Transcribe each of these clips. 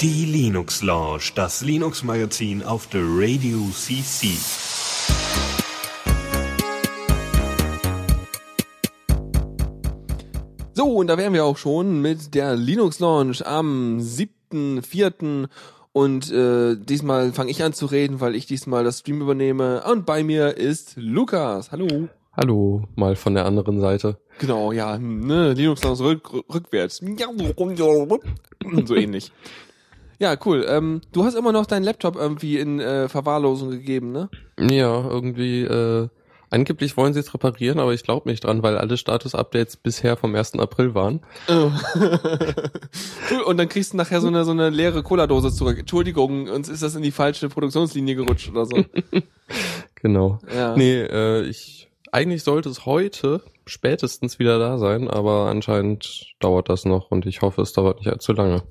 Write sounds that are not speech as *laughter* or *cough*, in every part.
Die Linux Lounge, das Linux Magazin auf der Radio CC. So, und da wären wir auch schon mit der Linux Launch am 7.4. Und äh, diesmal fange ich an zu reden, weil ich diesmal das Stream übernehme. Und bei mir ist Lukas. Hallo. Hallo, mal von der anderen Seite. Genau, ja, ne, Linux Launch rück, rückwärts. *clears throat* So ähnlich. Ja, cool. Ähm, du hast immer noch deinen Laptop irgendwie in äh, Verwahrlosung gegeben, ne? Ja, irgendwie, äh, angeblich wollen sie es reparieren, aber ich glaube nicht dran, weil alle Status-Updates bisher vom 1. April waren. Oh. *laughs* cool, und dann kriegst du nachher so eine, so eine leere Cola-Dose zurück. Entschuldigung, uns ist das in die falsche Produktionslinie gerutscht oder so. *laughs* Genau. Ja. Nee, äh, ich, eigentlich sollte es heute spätestens wieder da sein, aber anscheinend dauert das noch und ich hoffe, es dauert nicht allzu lange.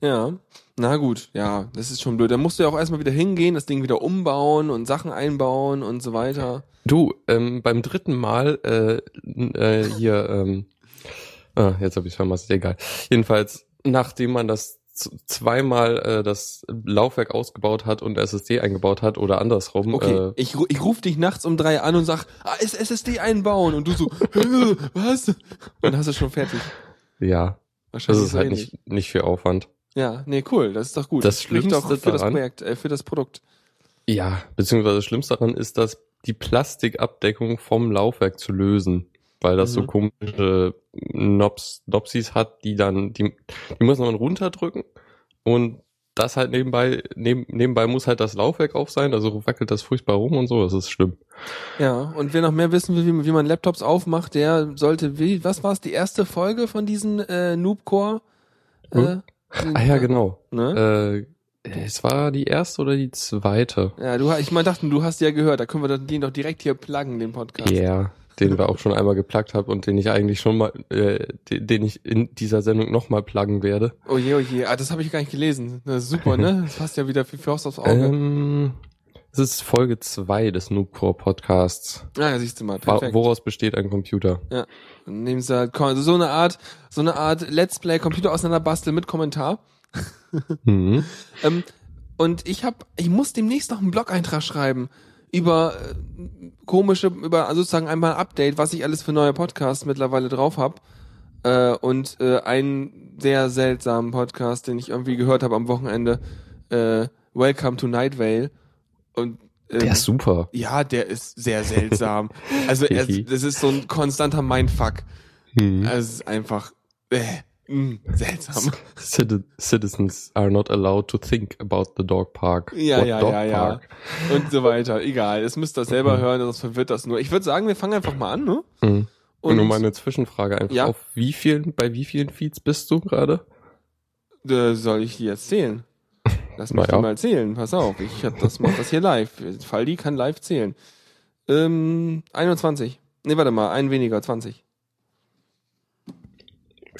Ja. Na gut, ja, das ist schon blöd. Dann musst du ja auch erstmal wieder hingehen, das Ding wieder umbauen und Sachen einbauen und so weiter. Du, ähm, beim dritten Mal äh, äh, hier, ähm, ah, jetzt habe ich vermasst, egal. Jedenfalls, nachdem man das zweimal äh, das Laufwerk ausgebaut hat und SSD eingebaut hat oder andersrum, Okay, äh, ich, ru- ich ruf dich nachts um drei an und sag, ah, ist SSD einbauen und du so, *laughs* "Hä, was? Und dann hast du schon fertig. ja, das Wahrscheinlich ist so halt ähnlich. nicht, nicht viel Aufwand. Ja, nee, cool, das ist doch gut. Das spricht doch Schlimmste für das daran- Projekt, äh, für das Produkt. Ja, beziehungsweise das Schlimmste daran ist, dass die Plastikabdeckung vom Laufwerk zu lösen, weil das so Mhm. komische Nobs, Nopsis hat, die dann, die, die muss man runterdrücken und das halt nebenbei, neben, nebenbei muss halt das Laufwerk auf sein, also wackelt das furchtbar rum und so, das ist schlimm. Ja, und wer noch mehr wissen will, wie, wie man Laptops aufmacht, der sollte, wie, was war es, die erste Folge von diesen äh, Noobcore? Äh, Ah ja, genau. Ne? Äh, es war die erste oder die zweite. Ja, du, ich meine, dachten, du hast ja gehört, da können wir den doch direkt hier pluggen, den Podcast. Ja, den wir auch schon einmal geplagt haben und den ich eigentlich schon mal, äh, den, ich in dieser Sendung nochmal pluggen werde. Oh je, oh je, ah, das habe ich gar nicht gelesen. Super, ne? *laughs* Das passt ja wieder für Faust aufs Auge. Ähm, es ist Folge zwei des Noobcore Podcasts. ah, ja, siehst du mal, perfekt. Woraus besteht ein Computer? Ja. Nehmen sie halt, also so eine Art, so eine Art Let's Play Computer auseinanderbasteln mit Kommentar. Mhm. *laughs* Ähm, und ich habe, ich muss demnächst noch einen Blog-Eintrag schreiben über äh, komische, über also sozusagen einmal ein Update, was ich alles für neue Podcasts mittlerweile drauf hab äh, und äh, einen sehr seltsamen Podcast, den ich irgendwie gehört habe am Wochenende, äh, Welcome to Night Vale. Und ähm, Der ist super. ja, der ist sehr seltsam. *laughs* also er, das ist so ein konstanter Mindfuck. Mhm. Also es ist einfach äh, mh, seltsam. Citi- Citizens are not allowed to think about the dog park. Ja, What ja, dog ja, ja. park? Und so weiter. Egal, das müsst ihr selber hören, sonst verwirrt das nur. Ich würde sagen, wir fangen einfach mal an, ne? Mhm. Und, nur meine Zwischenfrage einfach Ja. auf wie vielen, bei wie vielen Feeds bist du gerade? äh, soll ich die jetzt zählen? Lass mich ja. mal zählen. Pass auf, ich hab das mach das hier live. Faldi kann live zählen. Ähm, 21. Nee, warte mal, ein weniger, 20.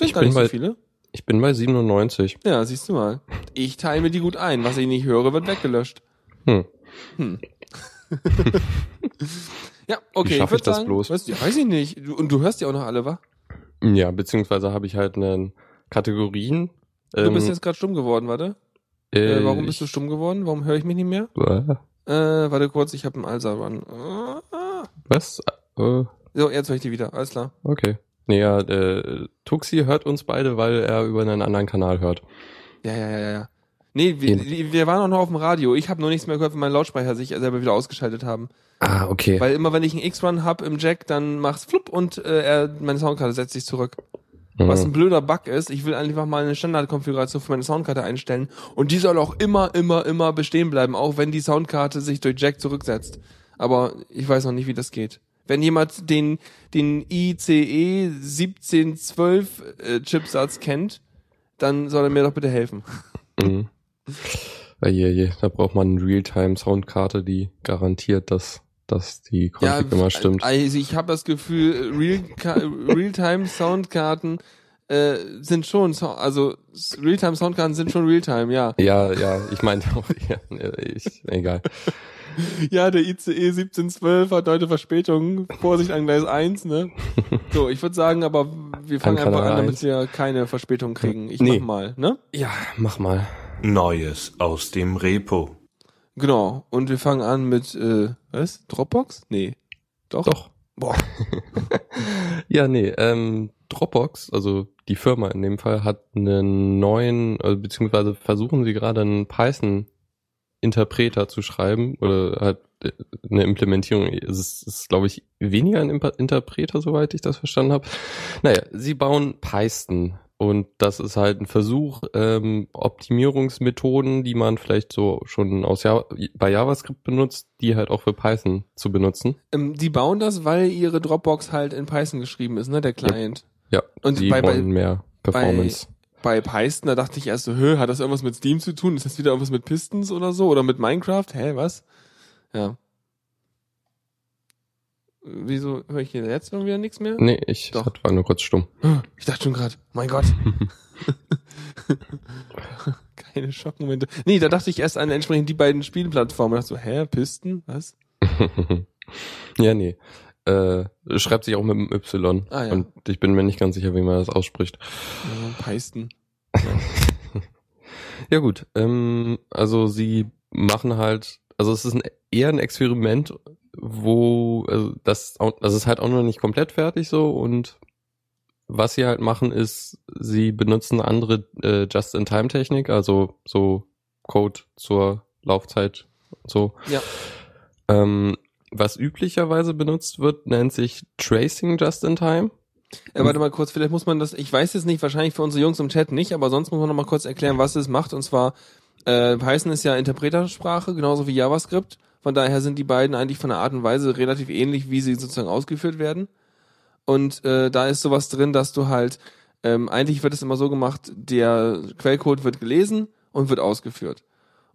Sind Ich bin nicht so bei- viele. Ich bin bei 97. Ja, siehst du mal. Ich teile mir die gut ein. Was ich nicht höre, wird weggelöscht. Hm. Hm. *laughs* ja, okay. Wie schaff würd ich das sagen, bloß? Weißt, du, weiß ich nicht. Du, und du hörst ja auch noch alle, wa? Ja, beziehungsweise habe ich halt einen Kategorien. Du bist jetzt gerade stumm geworden, warte. Äh, warum bist du stumm geworden? Warum höre ich mich nicht mehr? Äh, Äh, warte kurz, ich habe einen. Ah, ah. was? Äh, So, jetzt höre ich die wieder. Alles klar. okay. Nee, ja, äh, Tuxi hört uns beide, weil er über einen anderen Kanal hört. Ja, ja, ja, ja. Nee, wir, wir waren auch noch auf dem Radio. Ich habe noch nichts mehr gehört, wenn mein Lautsprecher sich selber wieder ausgeschaltet haben. Ah, okay. Weil immer wenn ich einen X-Run hab im Jack, dann macht's flupp und äh, er, meine Soundkarte setzt sich zurück. Was ein Mhm. blöder Bug ist, ich will einfach mal eine Standardkonfiguration für meine Soundkarte einstellen und die soll auch immer, immer, immer bestehen bleiben, auch wenn die Soundkarte sich durch Jack zurücksetzt. Aber ich weiß noch nicht, wie das geht. Wenn jemand den, den ICE 1712 äh, Chipsatz kennt, dann soll er mir doch bitte helfen. Mhm. Ja, je, je. Da braucht man eine Realtime-Soundkarte, die garantiert, dass, dass die Config immer stimmt. Also ich habe das Gefühl, Real- Realtime-Soundkarten äh, sind schon, so, also Realtime-Soundkarten sind schon Realtime, ja. Ja, ja, ich meinte auch, *laughs* ja, ich, egal. Ja, der ICE 1712 hat heute Verspätung. Vorsicht an Gleis 1, ne? *laughs* So, ich würde sagen, aber wir fangen An einfach an, damit 1. wir keine Verspätung kriegen. Ich Nee. mach mal, ne? Ja, mach mal. Neues aus dem Repo. Genau. Und wir fangen an mit, äh, was? Dropbox? Nee. Doch? Doch. Boah. *laughs* Ja, nee, ähm, Dropbox, also die Firma in dem Fall, hat einen neuen, also beziehungsweise versuchen sie gerade einen Python-Interpreter zu schreiben oder halt äh, eine Implementierung. Es ist, ist glaube ich, weniger ein Interpreter, soweit ich das verstanden habe. Naja, sie bauen Python und das ist halt ein Versuch, ähm, Optimierungsmethoden, die man vielleicht so schon aus Java, bei JavaScript benutzt, die halt auch für Python zu benutzen. Ähm, die bauen das, weil ihre Dropbox halt in Python geschrieben ist, ne? Der Client. Ja, Und sie bei- bei- mehr Performance. Bei Python, da dachte ich erst so, hö, hat das irgendwas mit Steam zu tun? Ist das wieder irgendwas mit Pistons oder so? Oder mit Minecraft? Hä, was? Ja. Wieso höre ich hier jetzt irgendwie nichts mehr? Nee, ich. Doch. war nur kurz stumm. *gasps* Ich dachte schon gerade, mein Gott. *laughs* Keine Schockmomente. Nee, da dachte ich erst an entsprechend die beiden Spielplattformen. Da dachte so, hä, Pisten? Was? *laughs* ja, nee. Äh, schreibt sich auch mit dem Y. Ah, ja. Und ich bin mir nicht ganz sicher, wie man das ausspricht. Ja, Python. Ja *laughs* gut, ähm, also sie machen halt, also es ist ein, eher ein Experiment, wo also das, das ist halt auch noch nicht komplett fertig so und was sie halt machen ist, sie benutzen andere äh, Just-in-Time-Technik, also so Code zur Laufzeit und so. Ja. Ähm, was üblicherweise benutzt wird, nennt sich Tracing Just-in-Time. Äh, warte mal kurz, vielleicht muss man das, ich weiß jetzt nicht, wahrscheinlich für unsere Jungs im Chat nicht, aber sonst muss man noch mal kurz erklären, was es macht. Und zwar, äh, Python ist ja Interpretersprache, genauso wie JavaScript. Von daher sind die beiden eigentlich von der Art und Weise relativ ähnlich, wie sie sozusagen ausgeführt werden. Und äh, da ist sowas drin, dass du halt, ähm, eigentlich wird es immer so gemacht, der Quellcode wird gelesen und wird ausgeführt.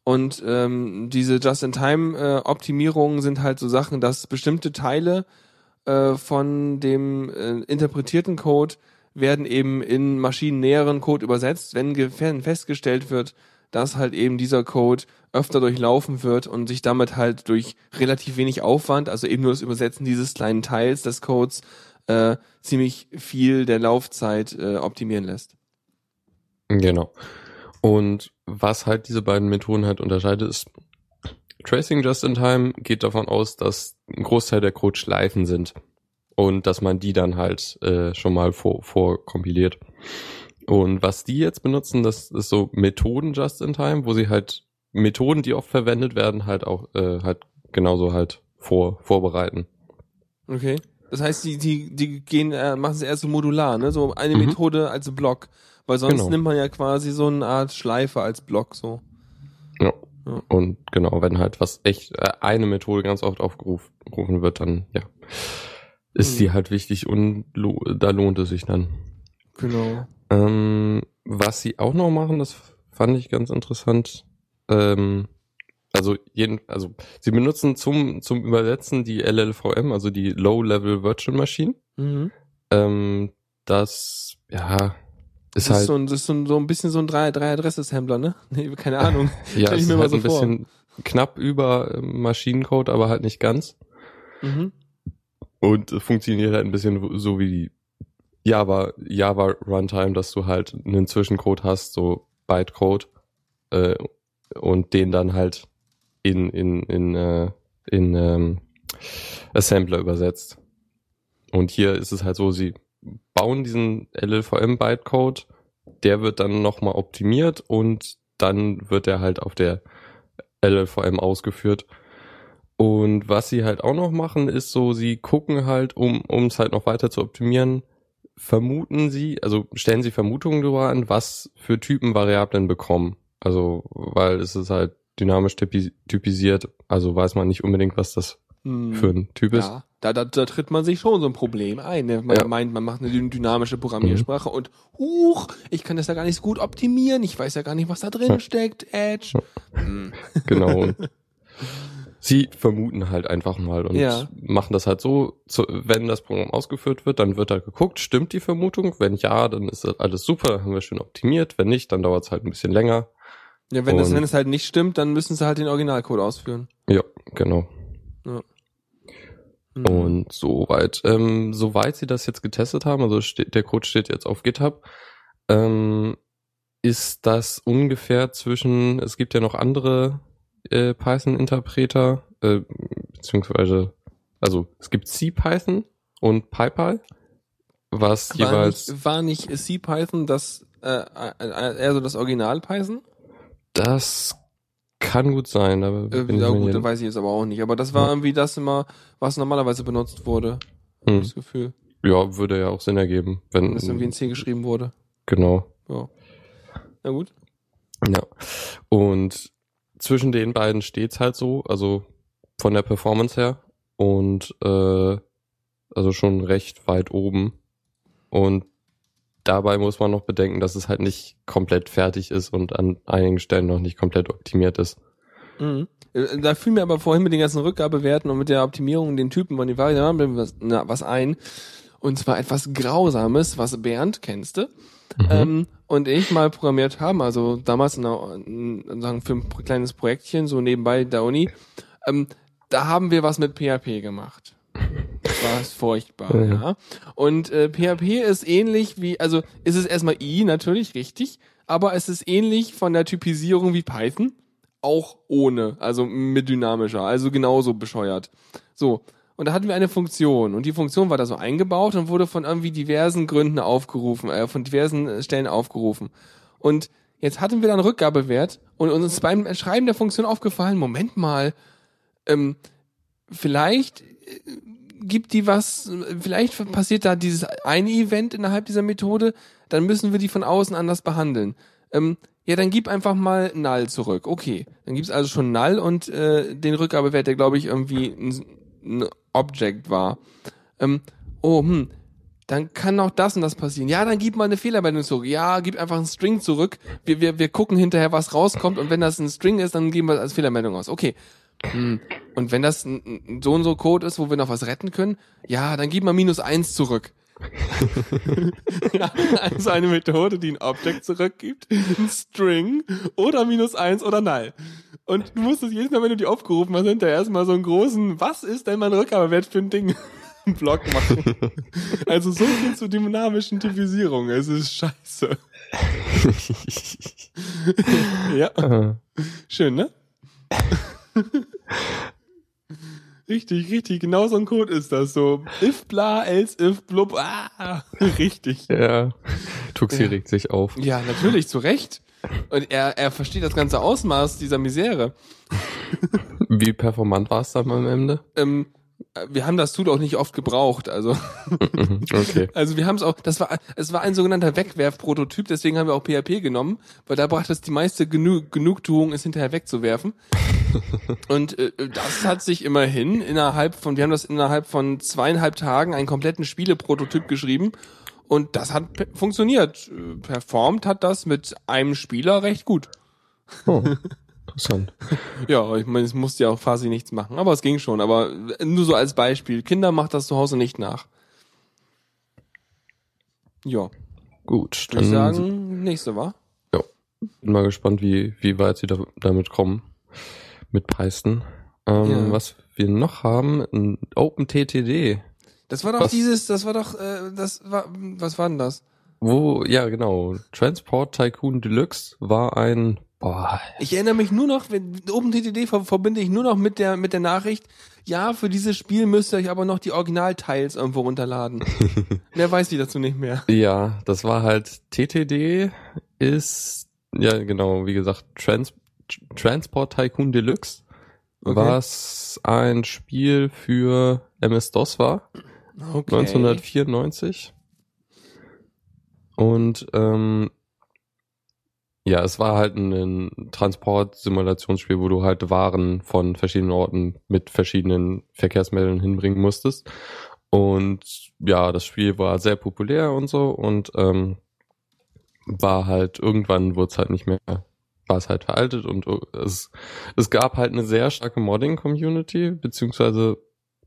Und ähm, diese Just-in-Time-Optimierungen sind halt so Sachen, dass bestimmte Teile äh, von dem äh, interpretierten Code werden eben in maschinennäheren Code übersetzt, wenn festgestellt wird, dass halt eben dieser Code öfter durchlaufen wird und sich damit halt durch relativ wenig Aufwand, also eben nur das Übersetzen dieses kleinen Teils des Codes, äh, ziemlich viel der Laufzeit äh, optimieren lässt. Genau. Und was halt diese beiden Methoden halt unterscheidet, ist Tracing Just in Time geht davon aus, dass ein Großteil der Code Schleifen sind und dass man die dann halt äh, schon mal vor, vorkompiliert. Und was die jetzt benutzen, das ist so Methoden Just in Time, wo sie halt Methoden, die oft verwendet werden, halt auch äh, halt genauso halt vor, vorbereiten. Okay. Das heißt, die, die, die gehen, äh, machen es eher so modular, ne? So eine Mhm. Methode als Block. Weil sonst Genau. nimmt man ja quasi so eine Art Schleife als Block so. Ja. Ja. Und genau, wenn halt was echt äh, eine Methode ganz oft aufgerufen gerufen wird, dann ja, ist Mhm. die halt wichtig und lo da lohnt es sich dann. Genau. Ähm, was sie auch noch machen, das fand ich ganz interessant. Ähm, also jeden, also sie benutzen zum zum Übersetzen die LLVM, also die Low Level Virtual Machine. Mhm. Ähm, das ja Das ist ist, halt so ein, das ist so ein, so ein bisschen so ein drei, drei Adresse-Sampler, ne? *laughs* Nee, keine Ahnung. *laughs* ja stell ich mir ist mal halt so ein vor. bisschen knapp über ähm, Maschinencode, aber halt nicht ganz. Mhm. Und funktioniert halt ein bisschen so wie die Java, Java Runtime, dass du halt einen Zwischencode hast, so Bytecode, äh, und den dann halt in, in, in, äh, in ähm, Assembler übersetzt. Und hier ist es halt so, sie bauen diesen LLVM Bytecode, der wird dann nochmal optimiert und dann wird er halt auf der LLVM ausgeführt. Und was sie halt auch noch machen, ist so, sie gucken halt, um um es halt noch weiter zu optimieren, vermuten sie, also stellen sie Vermutungen darüber an, was für Typen Variablen bekommen. Also, weil es ist halt dynamisch typi typisiert, also weiß man nicht unbedingt, was das Hm. für ein Typ ist. Ja, da, da, da tritt man sich schon so ein Problem ein. Ne? Man Ja. meint, man macht eine dyn- dynamische Programmiersprache und huch, ich kann das ja gar nicht so gut optimieren. Ich weiß ja gar nicht, was da drin Ja. steckt. Edge. Hm. *laughs* Genau. *laughs* Sie vermuten halt einfach mal und Ja. machen das halt so, zu, wenn das Programm ausgeführt wird, dann wird da geguckt, stimmt die Vermutung? Wenn ja, dann ist das alles super, haben wir schön optimiert. Wenn nicht, dann dauert es halt ein bisschen länger. Ja, wenn, das, wenn es halt nicht stimmt, dann müssen sie halt den Originalcode ausführen. Ja, genau. Mhm. Und soweit, ähm, soweit sie das jetzt getestet haben, also steht, der Code steht jetzt auf GitHub, ähm, ist das ungefähr zwischen, es gibt ja noch andere äh, Python-Interpreter, äh, beziehungsweise, also es gibt CPython und PyPy, was war jeweils, nicht, war nicht CPython das äh, äh, eher so das Original Python? das kann gut sein, aber Äh, ja gut, das weiß ich jetzt aber auch nicht. Aber das war Ja. irgendwie das immer, was normalerweise benutzt wurde. Hm. Das Gefühl, ja, würde ja auch Sinn ergeben, wenn, wenn das irgendwie in C geschrieben wurde. genau. Ja. Na gut. Ja. Und zwischen den beiden steht's halt so, also von der Performance her und äh, also schon recht weit oben. Und dabei muss man noch bedenken, dass es halt nicht komplett fertig ist und an einigen Stellen noch nicht komplett optimiert ist. Mhm. Äh, Da fiel mir aber vorhin mit den ganzen Rückgabewerten und mit der Optimierung den Typen von den Variablen was, na, was ein. Und zwar etwas Grausames, was Bernd, kennst du, Mhm. ähm, und ich mal programmiert haben, also damals in einer, in, sagen für ein kleines Projektchen, so nebenbei der Uni, ähm, da haben wir was mit PHP gemacht. Das war furchtbar, Ja. ja. Und äh, PHP ist ähnlich wie, also ist es erstmal I, natürlich, richtig, aber es ist ähnlich von der Typisierung wie Python, auch ohne, also mit dynamischer, also genauso bescheuert. So. Und da hatten wir eine Funktion und die Funktion war da so eingebaut und wurde von irgendwie diversen Gründen aufgerufen, äh, von diversen äh, Stellen aufgerufen. Und jetzt hatten wir dann Rückgabewert und uns ist beim Schreiben der Funktion aufgefallen, Moment mal, ähm, vielleicht äh, gibt die was, vielleicht passiert da dieses eine Event innerhalb dieser Methode, dann müssen wir die von außen anders behandeln. Ähm, ja, dann gib einfach mal null zurück. Okay, dann gibt's also schon null und äh, den Rückgabewert, der glaube ich irgendwie ein, ein Object war. Ähm, oh, hm, dann kann auch das und das passieren. Ja, dann gib mal eine Fehlermeldung zurück. Ja, gib einfach einen String zurück. Wir, wir, wir gucken hinterher, was rauskommt und wenn das ein String ist, dann geben wir das als Fehlermeldung aus. Okay. Hm. Und wenn das ein, so und so Code ist, wo wir noch was retten können, ja, dann gib mal minus eins zurück. *laughs* ja, also eine Methode, die ein Object zurückgibt, ein String oder minus eins oder null. Und du musstest jedes Mal, wenn du die aufgerufen hast, hinterher erstmal so einen großen, was ist denn mein Rückgabewert für ein Ding? *laughs* Block machen. *laughs* Also so viel zur dynamischen Typisierung. Es ist scheiße. ja, schön, ne? Richtig, richtig. Genau so ein Code ist das. So if bla, else if blub. Ah, *laughs* richtig. ja. Tuxi Ja. regt sich auf. Ja, natürlich, zu Recht. Und er, er versteht das ganze Ausmaß dieser Misere. Wie performant war es dann am Ende? Ähm, wir haben das Tool auch nicht oft gebraucht, also *laughs* okay. also wir haben es auch, das war es war ein sogenannter Wegwerfprototyp, deswegen haben wir auch PHP genommen, weil da brachte es die meiste Genü Genugtuung, es hinterher wegzuwerfen. *laughs* Und äh, das hat sich immerhin innerhalb von, wir haben das innerhalb von zweieinhalb Tagen einen kompletten Spieleprototyp geschrieben und das hat funktioniert. Äh, Performt hat das mit einem Spieler recht gut. Oh, *laughs* interessant. *laughs* Ja, ich meine, es musste ja auch quasi nichts machen, aber es ging schon. Aber nur so als Beispiel. Kinder macht das zu Hause nicht nach. Ja, Gut, würde ich dann sagen, nächste war. bin mal gespannt, wie, wie weit sie da, damit kommen. Mit Python. Ähm, Ja. Was wir noch haben, ein OpenTTD. Das war doch Was? dieses, das war doch, äh, das war, was war denn das? Wo, ja genau, Transport Tycoon Deluxe war ein, boah, Ich erinnere mich nur noch, wenn OpenTTD ver verbinde ich nur noch mit der mit der Nachricht, ja, für dieses Spiel müsst ihr euch aber noch die Originalteils irgendwo runterladen. *laughs* Mehr weiß ich dazu nicht mehr. ja, das war halt TTD ist, ja genau, wie gesagt, Trans Transport Tycoon Deluxe, Okay. was ein Spiel für MS-DOS war. Okay. 1994. Und ähm, ja, es war halt ein, Transport-Simulationsspiel, wo du halt Waren von verschiedenen Orten mit verschiedenen Verkehrsmitteln hinbringen musstest. Und ja, das Spiel war sehr populär und so und ähm, war halt irgendwann wurde es halt nicht mehr, war es halt veraltet und es, es gab halt eine sehr starke Modding-Community, beziehungsweise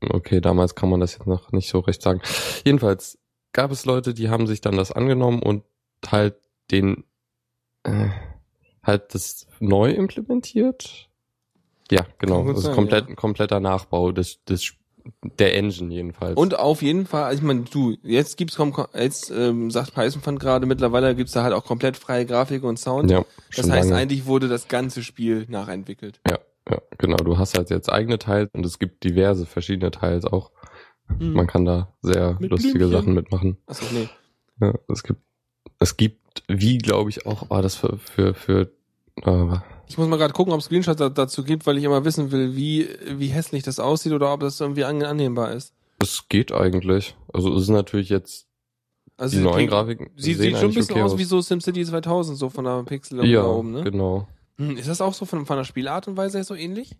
Okay, damals kann man das jetzt noch nicht so recht sagen. Jedenfalls gab es Leute, die haben sich dann das angenommen und halt den, äh, halt das neu implementiert. Ja, genau. Kann gut Also komplett, ein kompletter Nachbau des, des, der Engine jedenfalls. Und auf jeden Fall, also ich meine, du, jetzt gibt's kom- jetzt ähm, sagt Python gerade, mittlerweile gibt's da halt auch komplett freie Grafik und Sound. ja, das heißt, lange. eigentlich wurde das ganze Spiel nachentwickelt. Ja, ja, genau. Du hast halt jetzt eigene Teils und es gibt diverse verschiedene Teils auch. Hm. Man kann da sehr Mit lustige Blümchen. Sachen mitmachen. Achso, nee. Ja, es gibt, es gibt, wie glaube ich auch, war das für, für, für, äh, Ich muss mal gerade gucken, ob es Screenshots da, dazu gibt, weil ich immer wissen will, wie, wie hässlich das aussieht oder ob das irgendwie an, annehmbar ist. es geht eigentlich. Also es ist natürlich jetzt Also die neuen Grafiken. Sieht, sehen sieht schon ein bisschen okay aus wie so SimCity 2000, so von der Pixel Ja, da oben, ne? genau. Hm, ist das auch so von, von der Spielart und Weise so ähnlich?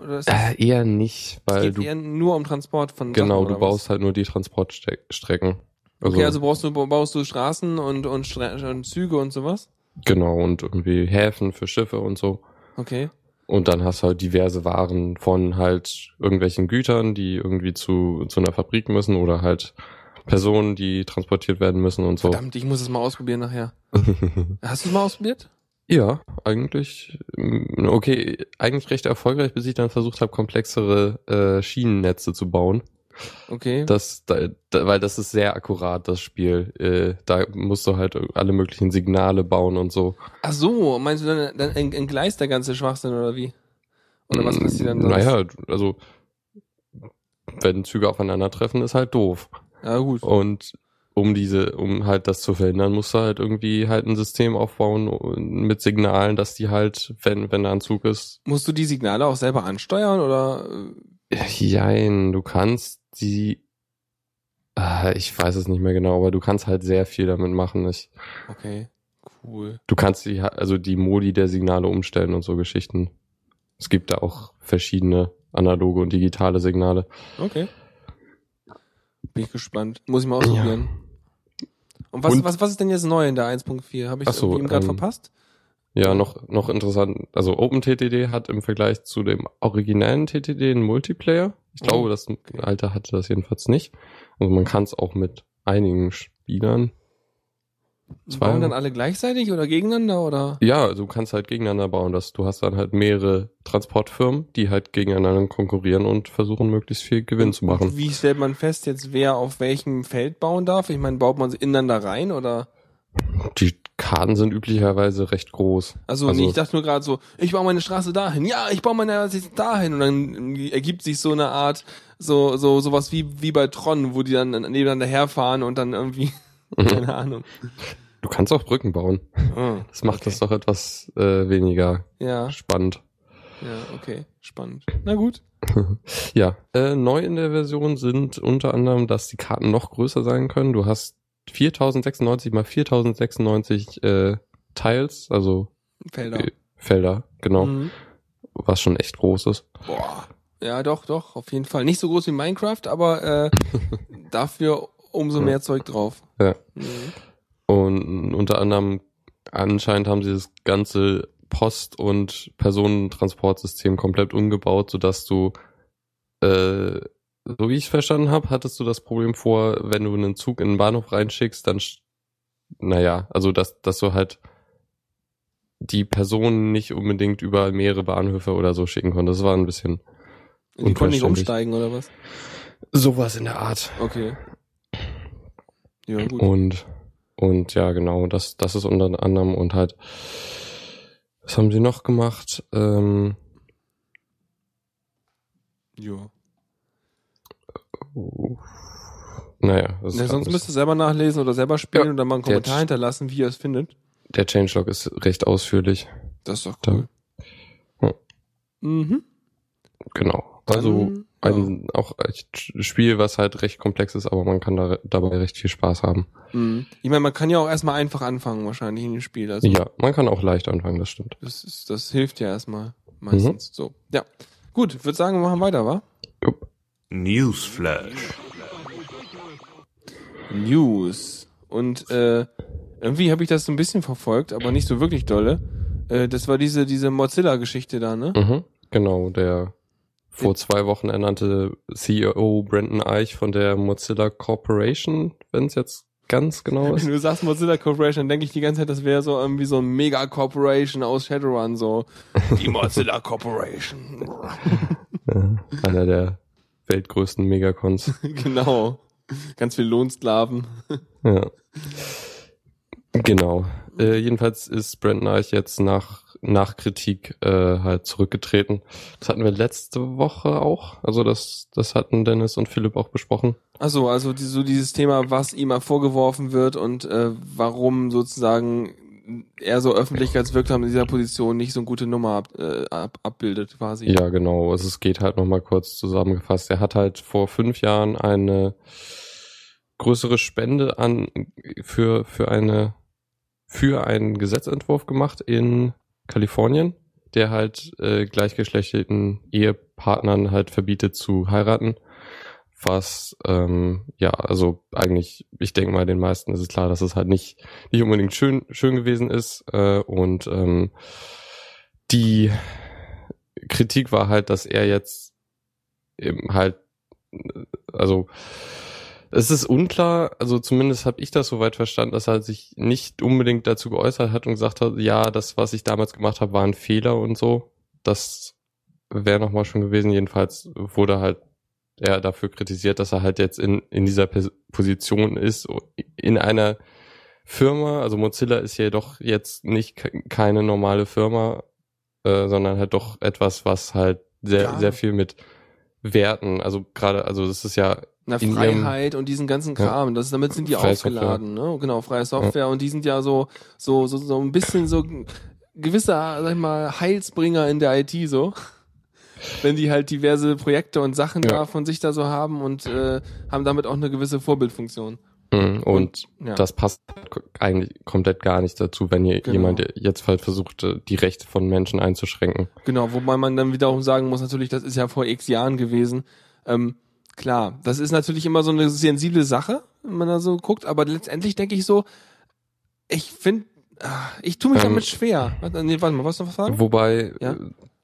Oder ist das, Äh, eher nicht, es weil geht du eher nur um Transport von genau, Sachen, du baust was? halt nur die Transportstrecken. Okay, also baust du, baust du Straßen und, und, und Züge und sowas? genau und irgendwie Häfen für Schiffe und so. Okay. Und dann hast du halt diverse Waren von halt irgendwelchen Gütern, die irgendwie zu, zu einer Fabrik müssen oder halt Personen, die transportiert werden müssen und so. Verdammt, ich muss es mal ausprobieren nachher. *laughs* Hast du es mal ausprobiert? ja, eigentlich, mm, okay, eigentlich recht erfolgreich, bis ich dann versucht habe, komplexere äh, Schienennetze zu bauen. Okay. Das, da, da, weil das ist sehr akkurat, das Spiel. Äh, da musst du halt alle möglichen Signale bauen und so. Ach so, meinst du dann, dann ent- entgleist der ganze Schwachsinn oder wie? Oder was Mm, passiert dann sonst? Naja, also wenn Züge aufeinandertreffen, ist halt doof. Ja, gut. Und um diese, um halt das zu verhindern, musst du halt irgendwie halt ein System aufbauen mit Signalen, dass die halt, wenn, wenn da ein Zug ist, Musst du die Signale auch selber ansteuern oder? Jein, du kannst die, ah, ich weiß es nicht mehr genau, aber du kannst halt sehr viel damit machen. Ich, Okay, cool. du kannst die, also die Modi der Signale umstellen und so Geschichten. Es gibt da auch verschiedene analoge und digitale Signale. Okay. Bin ich gespannt. Muss ich mal ausprobieren. Und, was, Und- was, was ist denn jetzt neu in der 1.4? Habe ich so, irgendwie eben gerade ähm, verpasst? Ja, noch, noch interessant. Also OpenTTD hat im Vergleich zu dem originellen TTD einen Multiplayer. Ich glaube, das alte hatte das jedenfalls nicht. Also man kann es auch mit einigen Spielern. zwei- Bauen dann alle gleichzeitig oder gegeneinander oder? Ja, also du kannst halt gegeneinander bauen. Das, du hast dann halt mehrere Transportfirmen, die halt gegeneinander konkurrieren und versuchen, möglichst viel Gewinn zu machen. Und wie stellt man fest jetzt, wer auf welchem Feld bauen darf? Ich meine, baut man sie ineinander rein oder? Die Karten sind üblicherweise recht groß. Also, Also- nee, ich dachte nur gerade so, ich baue meine Straße dahin. Ja, ich baue meine Straße dahin. Und dann ergibt sich so eine Art, so, so, sowas wie, wie bei Tron, wo die dann nebeneinander herfahren und dann irgendwie, *laughs* keine Ahnung. Du kannst auch Brücken bauen. Ah, Das macht okay. das doch etwas äh, weniger Ja, spannend. ja, okay. Spannend. Na gut. *laughs* Ja, äh, neu in der Version sind unter anderem, dass die Karten noch größer sein können. Du hast 4096 mal 4096 äh, Tiles, also Felder. äh, Felder, genau, Mhm. was schon echt groß ist. Boah. Ja, doch, doch, auf jeden Fall. Nicht so groß wie Minecraft, aber äh, *laughs* dafür umso mehr Zeug drauf. Ja. Mhm. Und unter anderem anscheinend haben sie das ganze Post- und Personentransportsystem komplett umgebaut, sodass du, äh, so wie ich es verstanden habe, hattest du das Problem vor, wenn du einen Zug in den Bahnhof reinschickst, dann, naja, also dass, dass du halt die Personen nicht unbedingt über mehrere Bahnhöfe oder so schicken konntest. Das war ein bisschen Die konnten nicht umsteigen, oder was? sowas in der Art. Okay. Ja, gut. Und, und ja, genau, das, das ist unter anderem und halt, was haben sie noch gemacht? Ähm, ja. Naja, das Ja, ist sonst alles- müsst ihr selber nachlesen oder selber spielen Ja, und dann mal einen der Kommentar Ch- hinterlassen, wie ihr es findet. der Changelog ist recht ausführlich. Das ist doch Da- cool. Ja. Mhm. Genau. Also Dann, ein auch ein Spiel, was halt recht komplex ist, aber man kann da dabei recht viel Spaß haben. Mhm. Ich meine, man kann ja auch erstmal einfach anfangen, wahrscheinlich in dem Spiel. Also Ja, man kann auch leicht anfangen, das stimmt. das, ist, das hilft ja erstmal meistens. So. Ja. Gut, würde sagen, wir machen weiter, wa? Newsflash. News. Und äh, irgendwie habe ich das so ein bisschen verfolgt, aber nicht so wirklich dolle. Äh, das war diese, diese Mozilla-Geschichte da, ne? Mhm, genau, der vor zwei Wochen ernannte CEO Brandon Eich von der Mozilla Corporation, wenn es jetzt ganz genau *laughs* ist. Wenn du sagst Mozilla Corporation, dann denke ich die ganze Zeit, das wäre so irgendwie so ein Mega Corporation aus Shadowrun, so *laughs* die Mozilla Corporation. Ja, einer der weltgrößten Megacons. *laughs* genau. Ganz viel Lohnsklaven. Ja. Genau. Äh, jedenfalls ist Brent Neich jetzt nach nach Kritik äh, halt zurückgetreten. Das hatten wir letzte Woche auch. Also das das hatten Dennis und Philipp auch besprochen. Also also die, so dieses Thema, was ihm vorgeworfen wird und äh, warum sozusagen er so öffentlichkeitswirksam in dieser Position nicht so eine gute Nummer ab, äh, ab, abbildet quasi. Ja, genau. Also es geht halt nochmal kurz zusammengefasst. Er hat halt vor fünf Jahren eine größere Spende an für für eine für einen Gesetzentwurf gemacht in Kalifornien, der halt äh, gleichgeschlechtlichen Ehepartnern halt verbietet zu heiraten. Was ähm, ja, also eigentlich, ich denke mal, den meisten ist es klar, dass es halt nicht nicht unbedingt schön schön gewesen ist äh, und ähm, die Kritik war halt, dass er jetzt eben halt also es ist unklar, also zumindest habe ich das soweit verstanden, dass er sich nicht unbedingt dazu geäußert hat und gesagt hat, ja, das, was ich damals gemacht habe, war ein Fehler und so. Das wäre nochmal schon gewesen. Jedenfalls wurde halt er dafür kritisiert, dass er halt jetzt in, in dieser Position ist, in einer Firma, also Mozilla ist ja doch jetzt nicht keine normale Firma, äh, sondern halt doch etwas, was halt sehr, ja. sehr viel mit Werten, also gerade, also das ist ja na, Freiheit und diesen ganzen Kram, ja. das, damit sind die freie aufgeladen, Software. ne? Genau, freie Software ja. und die sind ja so, so, so, so ein bisschen so gewisse, sag ich mal, Heilsbringer in der IT so. Wenn die halt diverse Projekte und Sachen ja. da von sich da so haben und äh, haben damit auch eine gewisse Vorbildfunktion. Mhm, und, und ja. das passt eigentlich komplett gar nicht dazu, wenn ihr genau. jemand jetzt halt versucht, äh, die Rechte von Menschen einzuschränken. Genau, wobei man dann wiederum sagen muss, natürlich, das ist ja vor x Jahren gewesen. Ähm, Klar, das ist natürlich immer so eine sensible Sache, wenn man da so guckt, aber letztendlich denke ich so, ich finde, ah, ich tue mich ähm, damit schwer. Nee, warte mal, was noch was sagen? Wobei, ja?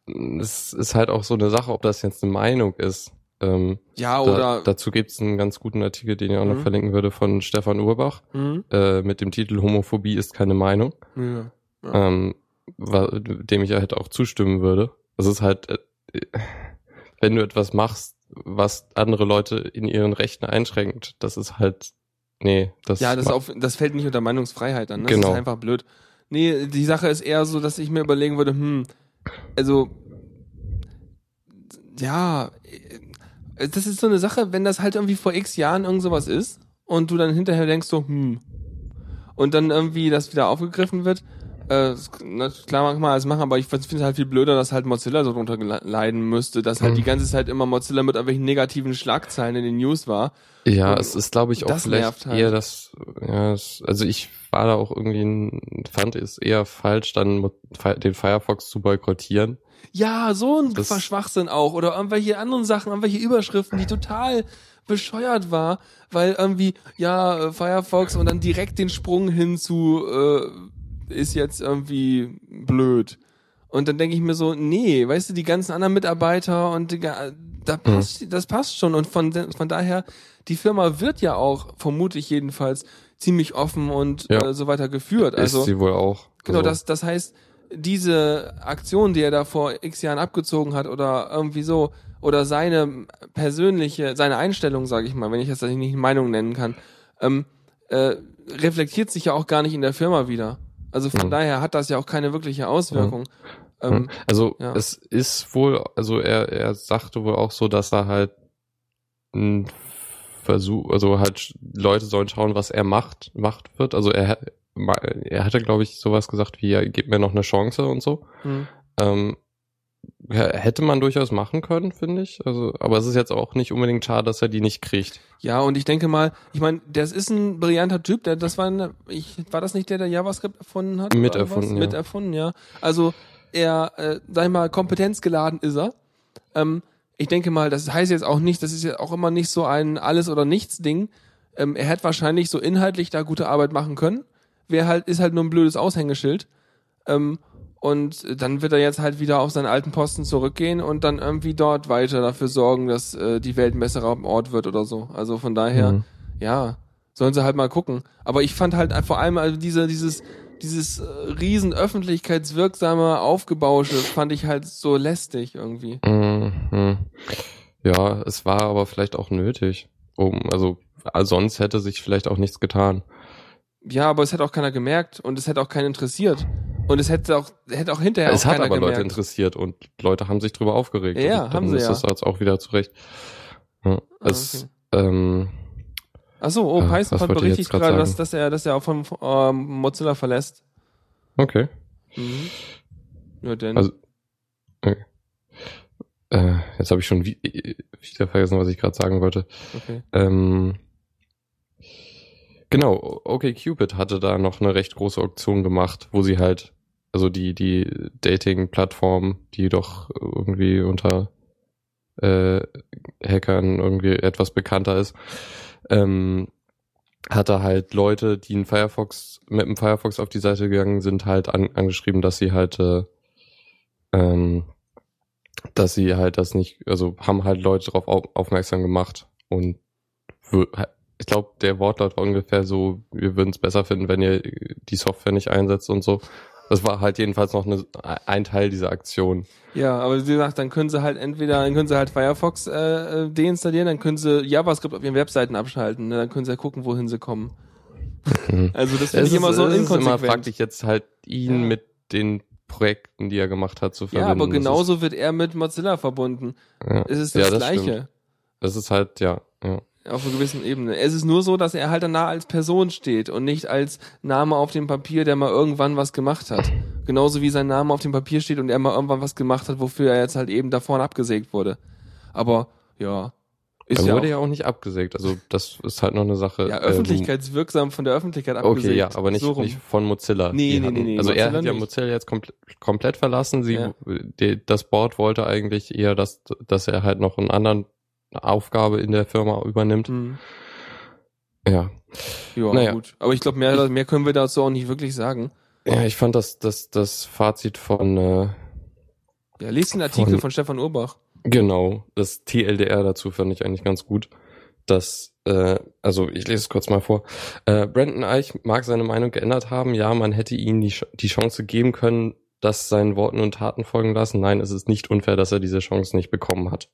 Es ist halt auch so eine Sache, ob das jetzt eine Meinung ist. Ähm, ja, oder. Da, dazu gibt's einen ganz guten Artikel, den ich auch mhm. noch verlinken würde, von Stefan Urbach, mhm. äh, mit dem Titel Homophobie ist keine Meinung. Ja, ja. Ähm, dem ich halt auch zustimmen würde. Es ist halt, äh, wenn du etwas machst, was andere Leute in ihren Rechten einschränkt. Das ist halt, nee, das. Ja, das, auf, das fällt nicht unter Meinungsfreiheit an. Ne? Genau. Das ist einfach blöd. Nee, die Sache ist eher so, dass ich mir überlegen würde, hm, also, ja, äh, das ist so eine Sache, wenn das halt irgendwie vor x Jahren irgend sowas ist und du dann hinterher denkst so, hm, und dann irgendwie das wieder aufgegriffen wird, äh, klar, manchmal alles machen, aber ich finde es halt viel blöder, dass halt Mozilla so drunter leiden müsste, dass halt mhm. die ganze Zeit immer Mozilla mit irgendwelchen negativen Schlagzeilen in den News war. Ja, Und es ist, glaube ich, auch vielleicht halt. eher das, ja, also ich war da auch irgendwie, fand es eher falsch, dann den Firefox zu boykottieren. Ja, so ein das, Schwachsinn auch. Oder irgendwelche anderen Sachen, irgendwelche Überschriften, die total bescheuert war, weil irgendwie, ja, Firefox und dann direkt den Sprung hin zu äh, ist jetzt irgendwie blöd. Und dann denke ich mir so, nee, weißt du, die ganzen anderen Mitarbeiter und die, da hm. passt, mhm. das passt schon. Und von, von daher, die Firma wird ja auch, vermute ich jedenfalls, ziemlich offen und ja. äh, so weiter geführt. Also, ist sie wohl auch. Genau, also. das, das heißt, diese Aktion, die er da vor x Jahren abgezogen hat oder irgendwie so, oder seine persönliche, seine Einstellung, sage ich mal, wenn ich das nicht Meinung nennen kann, ähm, äh, reflektiert sich ja auch gar nicht in der Firma wieder. Also von mhm. daher hat das ja auch keine wirkliche Auswirkung. Mhm. Ähm, also ja. es ist wohl, also er, er sagte wohl auch so, dass er halt ein Versuch, also halt Leute sollen schauen, was er macht, macht wird. Also er, er hatte, glaube ich, sowas gesagt wie, ja, gib mir noch eine Chance und so. Mhm. Ähm, hätte man durchaus machen können, finde ich. Also, aber es ist jetzt auch nicht unbedingt schade, dass er die nicht kriegt. Ja, und ich denke mal, ich meine, das ist ein brillanter Typ, der das war eine, ich war das nicht der, der JavaScript erfunden hat? Miterfunden, ja. Miterfunden, ja. Also er, äh, sag ich mal, kompetenzgeladen ist er. Ähm, ich denke mal, das heißt jetzt auch nicht, das ist ja auch immer nicht so ein alles oder nichts Ding. Ähm, er hätte wahrscheinlich so inhaltlich da gute Arbeit machen können. Wer halt, ist halt nur ein blödes Aushängeschild. Ähm, und dann wird er jetzt halt wieder auf seinen alten Posten zurückgehen und dann irgendwie dort weiter dafür sorgen, dass äh, die Welt ein besserer Ort wird oder so. Also von daher, mhm. ja, Sollen sie halt mal gucken. Aber ich fand halt vor allem also diese, dieses, dieses äh, riesen öffentlichkeitswirksame Aufgebausche fand ich halt so lästig irgendwie. Mhm. Ja, es war aber vielleicht auch nötig. Um, also sonst hätte sich vielleicht auch nichts getan. Ja, aber es hätte auch keiner gemerkt und es hätte auch keinen interessiert. Und es hätte auch, hätte auch hinterher es auch hat aber gemerkt. Leute interessiert und Leute haben sich drüber aufgeregt. Ja, und haben dann sie ist ja. das jetzt auch wieder zurecht. Ja, Ah, es, ähm, Ach so, oh, Ah, Python ich berichtet gerade, dass, dass er, dass er auch von ähm, Mozilla verlässt. okay. Mhm. Ja, denn. Also- Äh, jetzt habe ich schon wie, wieder vergessen, was ich gerade sagen wollte. okay. Ähm, genau, OkCupid hatte da noch eine recht große Auktion gemacht, wo sie halt, also die, die Dating-Plattform, die doch irgendwie unter äh, Hackern irgendwie etwas bekannter ist, ähm, hatte halt Leute, die in Firefox, mit dem Firefox auf die Seite gegangen sind, halt an, angeschrieben, dass sie halt äh, ähm, dass sie halt das nicht, also haben halt Leute darauf au aufmerksam gemacht und ich glaube, der Wortlaut war ungefähr so, wir würden es besser finden, wenn ihr die Software nicht einsetzt und so. Das war halt jedenfalls noch eine, ein Teil dieser Aktion. Ja, aber wie gesagt, dann können sie halt entweder, dann können sie halt Firefox äh, äh, deinstallieren, dann können sie JavaScript auf ihren Webseiten abschalten, ne? dann können sie ja gucken, wohin sie kommen. Mhm. Also das finde ich immer ist- so ist immer inkonsequent. fraglich jetzt halt ihn Ja. mit den Projekten, die er gemacht hat, zu ja, verbinden. aber Das genauso wird er mit Mozilla verbunden. Ja, Es ist ja, das, das Gleiche. Stimmt. Das ist halt, ja, ja. Auf einer gewissen Ebene. Es ist nur so, dass er halt danach als Person steht und nicht als Name auf dem Papier, der mal irgendwann was gemacht hat. Genauso wie sein Name auf dem Papier steht und er mal irgendwann was gemacht hat, wofür er jetzt halt eben davon abgesägt wurde. Aber ja, ist er ja, wurde auch, ja auch nicht abgesägt. Also das ist halt noch eine Sache. ja ähm, öffentlichkeitswirksam von der Öffentlichkeit abgesägt. Okay, ja, aber nicht, so nicht von Mozilla. Nee, nee, nee, nee, Also er Mozilla hat ja. Mozilla jetzt komple komplett verlassen. Sie, Ja. die, das Board wollte eigentlich eher, dass, dass er halt noch einen anderen Aufgabe in der Firma übernimmt. Hm. Ja. Ja, Naja. gut. Aber ich glaube, mehr, mehr können wir dazu auch nicht wirklich sagen. Ja, ich fand das, das, das Fazit von, äh, Ja, lest den Artikel Von- von Stefan Urbach. genau, das TLDR dazu fand ich eigentlich ganz gut. Dass, äh, also ich lese es kurz mal vor. Äh, Brandon Eich mag seine Meinung geändert haben. Ja, man hätte ihm die, die Chance geben können, das seinen Worten und Taten folgen lassen. Nein, es ist nicht unfair, dass er diese Chance nicht bekommen hat.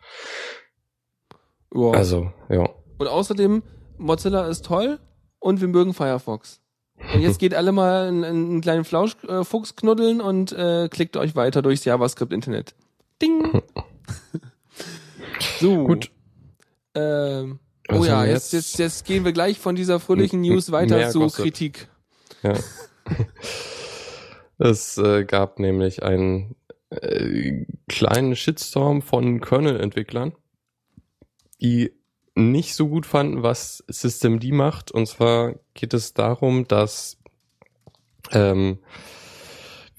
Ja. Also, ja. Und außerdem, Mozilla ist toll und wir mögen Firefox. Und jetzt *laughs* geht alle mal einen, einen kleinen Flauschfuchs äh, Fuchs knuddeln und äh, klickt euch weiter durchs JavaScript-Internet. Ding! *laughs* so. Gut. Ähm, oh ja, jetzt, jetzt? jetzt, jetzt gehen wir gleich von dieser fröhlichen News weiter zu Gossip. Kritik. Ja. *laughs* es äh, gab nämlich einen äh, kleinen Shitstorm von Kernel-Entwicklern, die nicht so gut fanden, was Systemd macht. Und zwar geht es darum, dass ähm,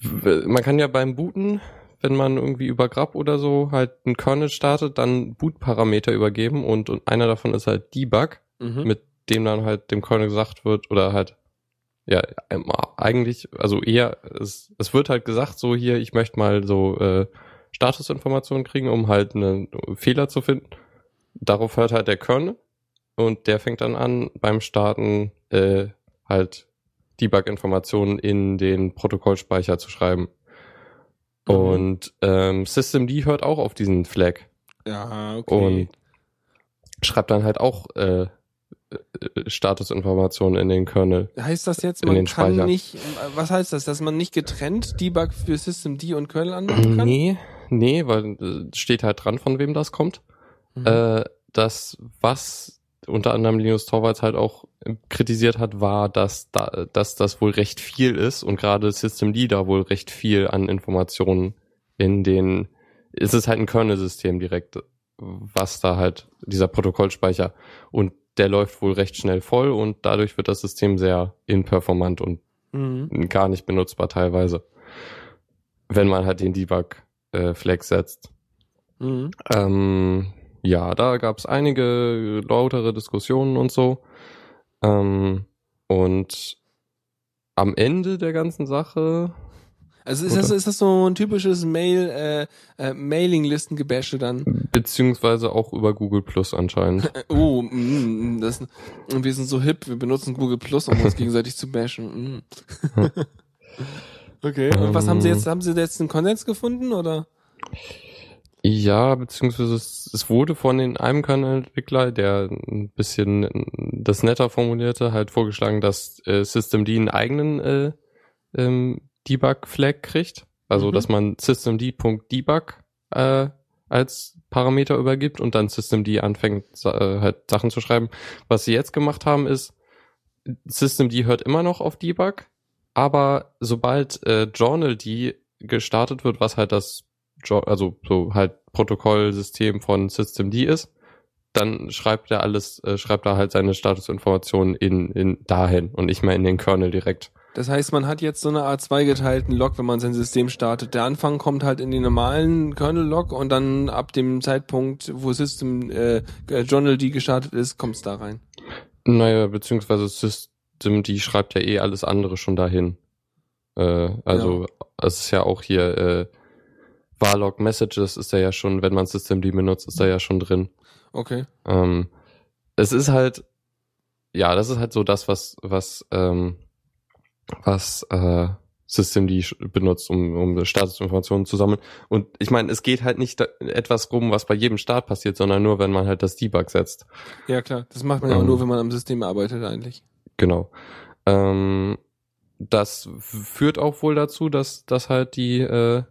man kann ja beim Booten, wenn man irgendwie über Grub oder so halt einen Kernel startet, dann Boot-Parameter übergeben und, und einer davon ist halt Debug Mhm. mit dem dann halt dem Kernel gesagt wird oder halt ja ähm, eigentlich also eher es, es wird halt gesagt so hier ich möchte mal so äh, Statusinformationen kriegen um halt einen Fehler zu finden darauf hört halt der Kernel und der fängt dann an beim Starten äh, halt Debug-Informationen in den Protokollspeicher zu schreiben Mhm. und ähm, Systemd hört auch auf diesen Flag Ja, okay. und schreibt dann halt auch äh, äh, Statusinformationen in den Kernel. heißt das jetzt, man kann Speicher. nicht, was heißt das, dass man nicht getrennt Debug für Systemd und Kernel anmachen kann? Nee, nee, weil äh, steht halt dran, von wem das kommt. Mhm. Äh, das, was unter anderem Linus Torvalds halt auch äh, kritisiert hat, war, dass, da, dass das wohl recht viel ist und gerade Systemd da wohl recht viel an Informationen in den, es ist halt ein Kernel-System direkt, was da halt, dieser Protokollspeicher und der läuft wohl recht schnell voll und dadurch wird das System sehr inperformant und Mhm. gar nicht benutzbar teilweise. Wenn man halt den Debug-Flag setzt. Mhm. Ähm, ja, da gab es einige lautere Diskussionen und so. Ähm, und am Ende der ganzen Sache Also ist das, ist das so ein typisches Mail, äh, äh, Mailing-Listen-Gebäsche dann? Beziehungsweise auch über Google Plus anscheinend. *laughs* Oh, mm, das, und wir sind so hip, wir benutzen Google Plus, um uns gegenseitig zu bashen. Mm. *laughs* okay, und was haben sie Ähm. jetzt, haben sie jetzt einen Konsens gefunden, oder? Ja, beziehungsweise es, es wurde von den einem Kernel-Entwickler, der ein bisschen das netter formulierte, halt vorgeschlagen, dass äh, Systemd einen eigenen äh, ähm, Debug-Flag kriegt. Also, Mhm. dass man systemd.debug äh, als Parameter übergibt und dann systemd anfängt, äh, halt Sachen zu schreiben. Was sie jetzt gemacht haben, ist, systemd hört immer noch auf Debug, aber sobald äh, journald gestartet wird, was halt das also so halt Protokollsystem von systemd ist, dann schreibt er alles, äh, schreibt er halt seine Statusinformationen in, in dahin und nicht mehr in den Kernel direkt. Das heißt, man hat jetzt so eine Art zweigeteilten Log, wenn man sein System startet. Der Anfang kommt halt in den normalen Kernel-Log und dann ab dem Zeitpunkt, wo System äh, Journal die gestartet ist, kommt's da rein. Naja, beziehungsweise systemd schreibt ja eh alles andere schon dahin. Äh, also es ist ja auch hier äh, Varlog Messages ist da ja schon, wenn man systemd benutzt, ist da ja schon drin. Okay. Ähm, es ist halt, ja, das ist halt so das, was, was, ähm, was äh, Systemd benutzt, um, um Statusinformationen zu sammeln. Und ich meine, es geht halt nicht etwas rum, was bei jedem Start passiert, sondern nur, wenn man halt das Debug setzt. Ja, klar. Das macht man ja auch Ähm. nur, wenn man am System arbeitet eigentlich. Genau. Ähm, das führt auch wohl dazu, dass, dass halt die, äh,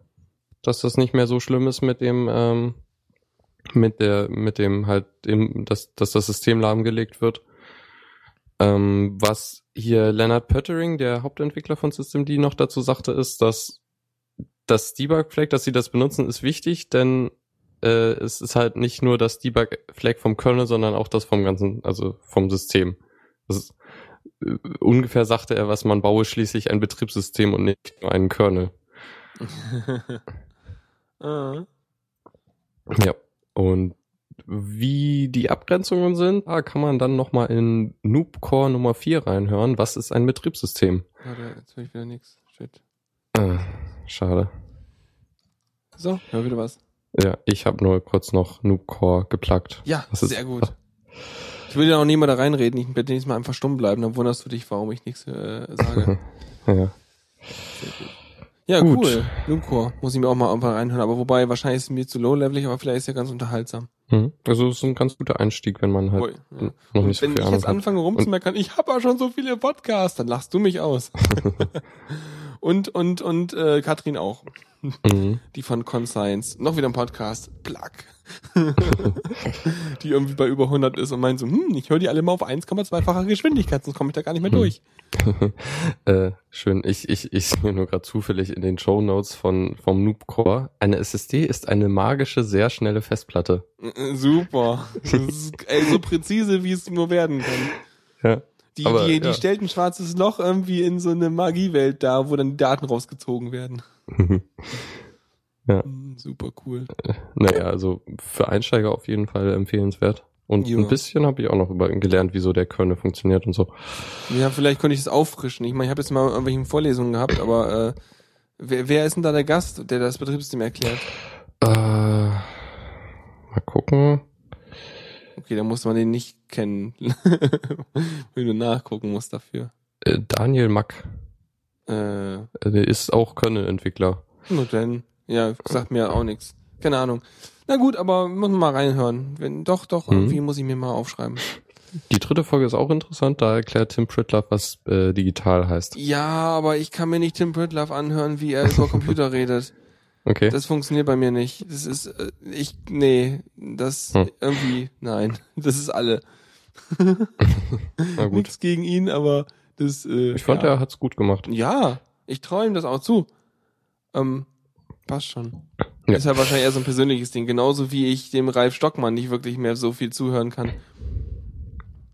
dass das nicht mehr so schlimm ist mit dem, ähm, mit der, mit dem halt, dem, dass, dass das System lahmgelegt wird. Ähm, was hier Leonard Pöttering, der Hauptentwickler von Systemd, noch dazu sagte, ist, dass das Debug-Flag, dass sie das benutzen, ist wichtig, denn äh, es ist halt nicht nur das Debug-Flag vom Kernel, sondern auch das vom ganzen, also vom System. Das ist, äh, ungefähr sagte er, was man baue schließlich ein Betriebssystem und nicht nur einen Kernel. *laughs* ah. Ja. Und wie die Abgrenzungen sind, da kann man dann nochmal in Noobcore Nummer 4 reinhören. Was ist ein Betriebssystem? Warte, jetzt höre ich wieder nix. Shit. Äh, schade. So, hör wieder was. Ja, ich habe nur kurz noch Noobcore geplagt. Ja, ist- sehr gut. Ich will ja auch nie mal da reinreden. Ich werde nächstes Mal einfach stumm bleiben. Dann wunderst du dich, warum ich nichts äh, sage. *laughs* ja. Sehr gut. Ja, Gut. cool. Noobcore. Muss ich mir auch mal irgendwann reinhören. Aber wobei, wahrscheinlich ist es mir zu low-levelig, aber vielleicht ist ja ganz unterhaltsam. Mhm. Also es ist ein ganz guter Einstieg, wenn man halt Ui, ja. noch nicht so wenn viel ich Ahnung jetzt hat. anfange rumzumeckern, ich habe ja schon so viele Podcasts, dann lachst du mich aus. *laughs* *laughs* und und und äh, Katrin auch, Mhm. *laughs* die von Conscience. Noch wieder ein Podcast, Plug. *laughs* die irgendwie bei über 100 ist und meint so, hm, ich höre die alle mal auf 1,2-facher Geschwindigkeit, sonst komme ich da gar nicht mehr durch. *laughs* äh, schön. Ich, ich, ich sehe nur gerade zufällig in den Show Notes von, vom Noobcore. Eine SSD ist eine magische, sehr schnelle Festplatte. Äh, Super. Das ist, ey, so präzise, wie es nur werden kann. Ja. Die, Aber, die, die ja. stellt ein schwarzes Loch irgendwie in so eine Magiewelt da, wo dann die Daten rausgezogen werden. *laughs* Hm, Super cool. naja, also für Einsteiger auf jeden Fall empfehlenswert. Und Ja. ein bisschen habe ich auch noch über gelernt, wieso der Kernel funktioniert und so. Ja, vielleicht könnte ich es auffrischen. Ich meine, ich habe jetzt mal irgendwelche Vorlesungen gehabt, aber äh, wer, wer ist denn da der Gast, der das Betriebssystem erklärt? Äh, mal gucken. Okay, dann muss man den nicht kennen. *laughs* Wenn du nachgucken musst dafür. Äh, Daniel Mack. Äh, Äh, Der ist auch Kernel-Entwickler. nur denn. Ja, sagt mir auch nichts. Keine Ahnung. Na gut, aber muss man mal reinhören. Wenn doch, doch, Mhm. irgendwie muss ich mir mal aufschreiben. Die dritte Folge ist auch interessant. Da erklärt Tim Pritlove, was äh, digital heißt. Ja, aber ich kann mir nicht Tim Pritlove anhören, wie er über Computer *laughs* redet. Okay. Das funktioniert bei mir nicht. Das ist, äh, ich, nee, das Hm. irgendwie, nein. *laughs* Das ist alle. Na gut. Nichts gegen ihn, aber das. Äh, Ich fand, ja. er hat's gut gemacht. Ja, ich traue ihm das auch zu. Ähm, passt schon. Ja. Ist ja wahrscheinlich eher so ein persönliches Ding. Genauso wie ich dem Ralf Stockmann nicht wirklich mehr so viel zuhören kann.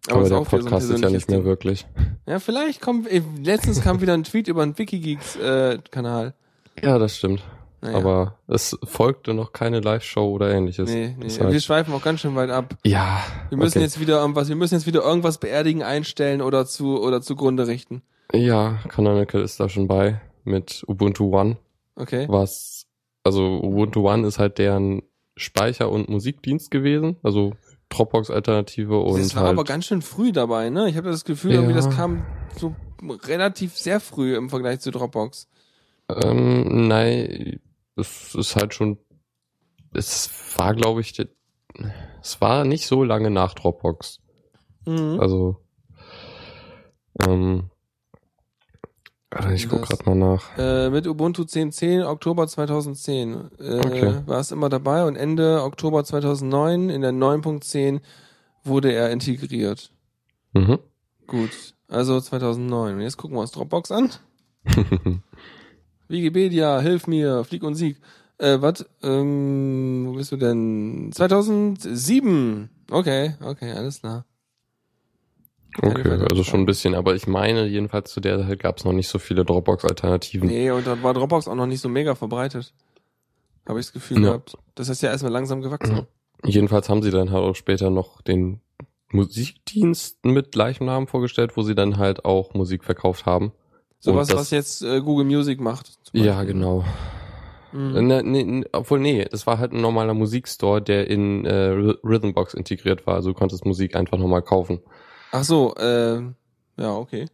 Aber, ist der auch wieder Podcast ist ja nicht mehr Ding. wirklich. Ja, vielleicht kommt, ey, letztens kam wieder ein Tweet über einen Wikigeeks-Kanal. Ja, das stimmt. Naja. Aber es folgte noch keine Live-Show oder ähnliches. Nee, nee. Halt- Wir schweifen auch ganz schön weit ab. ja. Wir müssen okay. jetzt wieder irgendwas, wir müssen jetzt wieder irgendwas beerdigen, einstellen oder zu oder zugrunde richten. Ja, Canonical ist da schon bei mit Ubuntu One. Okay. was, also Ubuntu One ist halt deren Speicher- und Musikdienst gewesen, also Dropbox-Alternative und das war halt, aber ganz schön früh dabei, ne? Ich habe das Gefühl, Ja. irgendwie das kam so relativ sehr früh im Vergleich zu Dropbox. ähm, nein, es ist halt schon, es war glaube ich, es war nicht so lange nach Dropbox, Mhm. also, ähm, ich guck Das- grad mal nach. Äh, mit Ubuntu 10.10 Oktober 2010 äh, Okay. war es immer dabei und Ende Oktober 2009 in der 9.10 wurde er integriert. Mhm. Gut, also 2009. Und jetzt gucken wir uns Dropbox an. *laughs* Wikipedia, hilf mir, Flieg und Sieg. Äh, was? Ähm, wo bist du denn? 2007. Okay, okay, alles klar. Okay, also schon ein bisschen, aber ich meine, jedenfalls zu der Zeit gab es noch nicht so viele Dropbox-Alternativen. Nee, und dann war Dropbox auch noch nicht so mega verbreitet. Habe ich das Gefühl Ja. gehabt. Das ist ja erstmal langsam gewachsen. Jedenfalls haben sie dann halt auch später noch den Musikdienst mit gleichem Namen vorgestellt, wo sie dann halt auch Musik verkauft haben. Sowas, das- was jetzt äh, Google Music macht. Ja, genau. Mhm. Ne, ne, ne, obwohl, nee, es war halt ein normaler Musikstore, der in äh, Rhy- Rhythmbox integriert war. Also du konntest Musik einfach nochmal kaufen. Ach so, äh, ja, okay.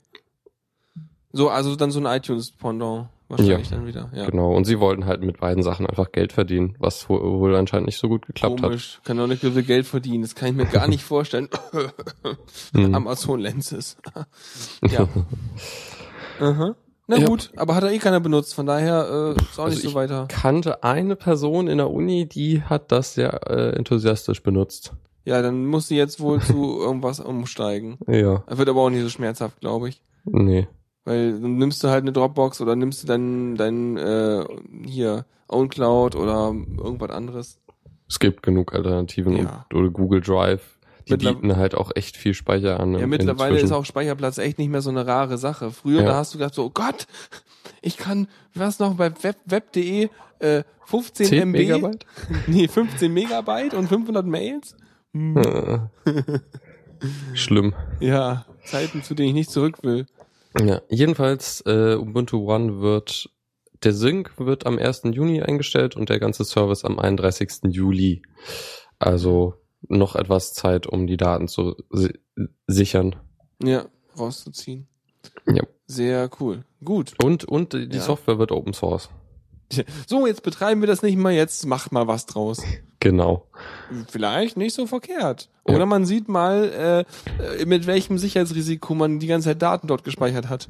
So, also dann so ein iTunes-Pendant wahrscheinlich dann wieder. Ja. Genau. Und sie wollten halt mit beiden Sachen einfach Geld verdienen, was wohl, anscheinend nicht so gut geklappt Komisch, kann doch nicht so viel Geld verdienen. Das kann ich mir gar nicht *laughs* vorstellen. hat. Hm. Amazon Lenses. *laughs* ja. *laughs* Aha. Na Ja. gut, aber hat er eh keiner benutzt, von daher äh, ist auch Also nicht so ich weiter. kannte eine Person in der Uni, die hat das sehr äh, enthusiastisch benutzt. Ja, dann muss sie jetzt wohl zu *laughs* irgendwas umsteigen. Ja, Er wird aber auch nicht so schmerzhaft, glaube ich. nee. Weil dann nimmst du halt eine Dropbox oder nimmst du dann dein äh, hier OwnCloud oder irgendwas anderes. Es gibt genug Alternativen Ja. und, oder Google Drive. Die bieten halt auch echt viel Speicher an. Ja, mittlerweile inzwischen. ist auch Speicherplatz echt nicht mehr so eine rare Sache. Früher, Ja. da hast du gedacht so, oh Gott, ich kann, was noch bei web, web.de äh, 15 10 MB, Megabyte? *laughs* nee, 15 Megabyte und 500 Mails. Hm. Schlimm. Ja, Zeiten, zu denen ich nicht zurück will. Ja, jedenfalls äh, Ubuntu One wird der Sync wird am 1. Juni eingestellt und der ganze Service am 31. Juli. Also noch etwas Zeit, um die Daten zu si sichern. Ja, rauszuziehen. Ja. Sehr cool. Gut. Und und die Ja. Software wird Open Source. So, jetzt betreiben wir das nicht mal, jetzt macht mal was draus. *laughs* Genau. Vielleicht nicht so verkehrt. Ja. Oder man sieht mal, äh, mit welchem Sicherheitsrisiko man die ganze Zeit Daten dort gespeichert hat.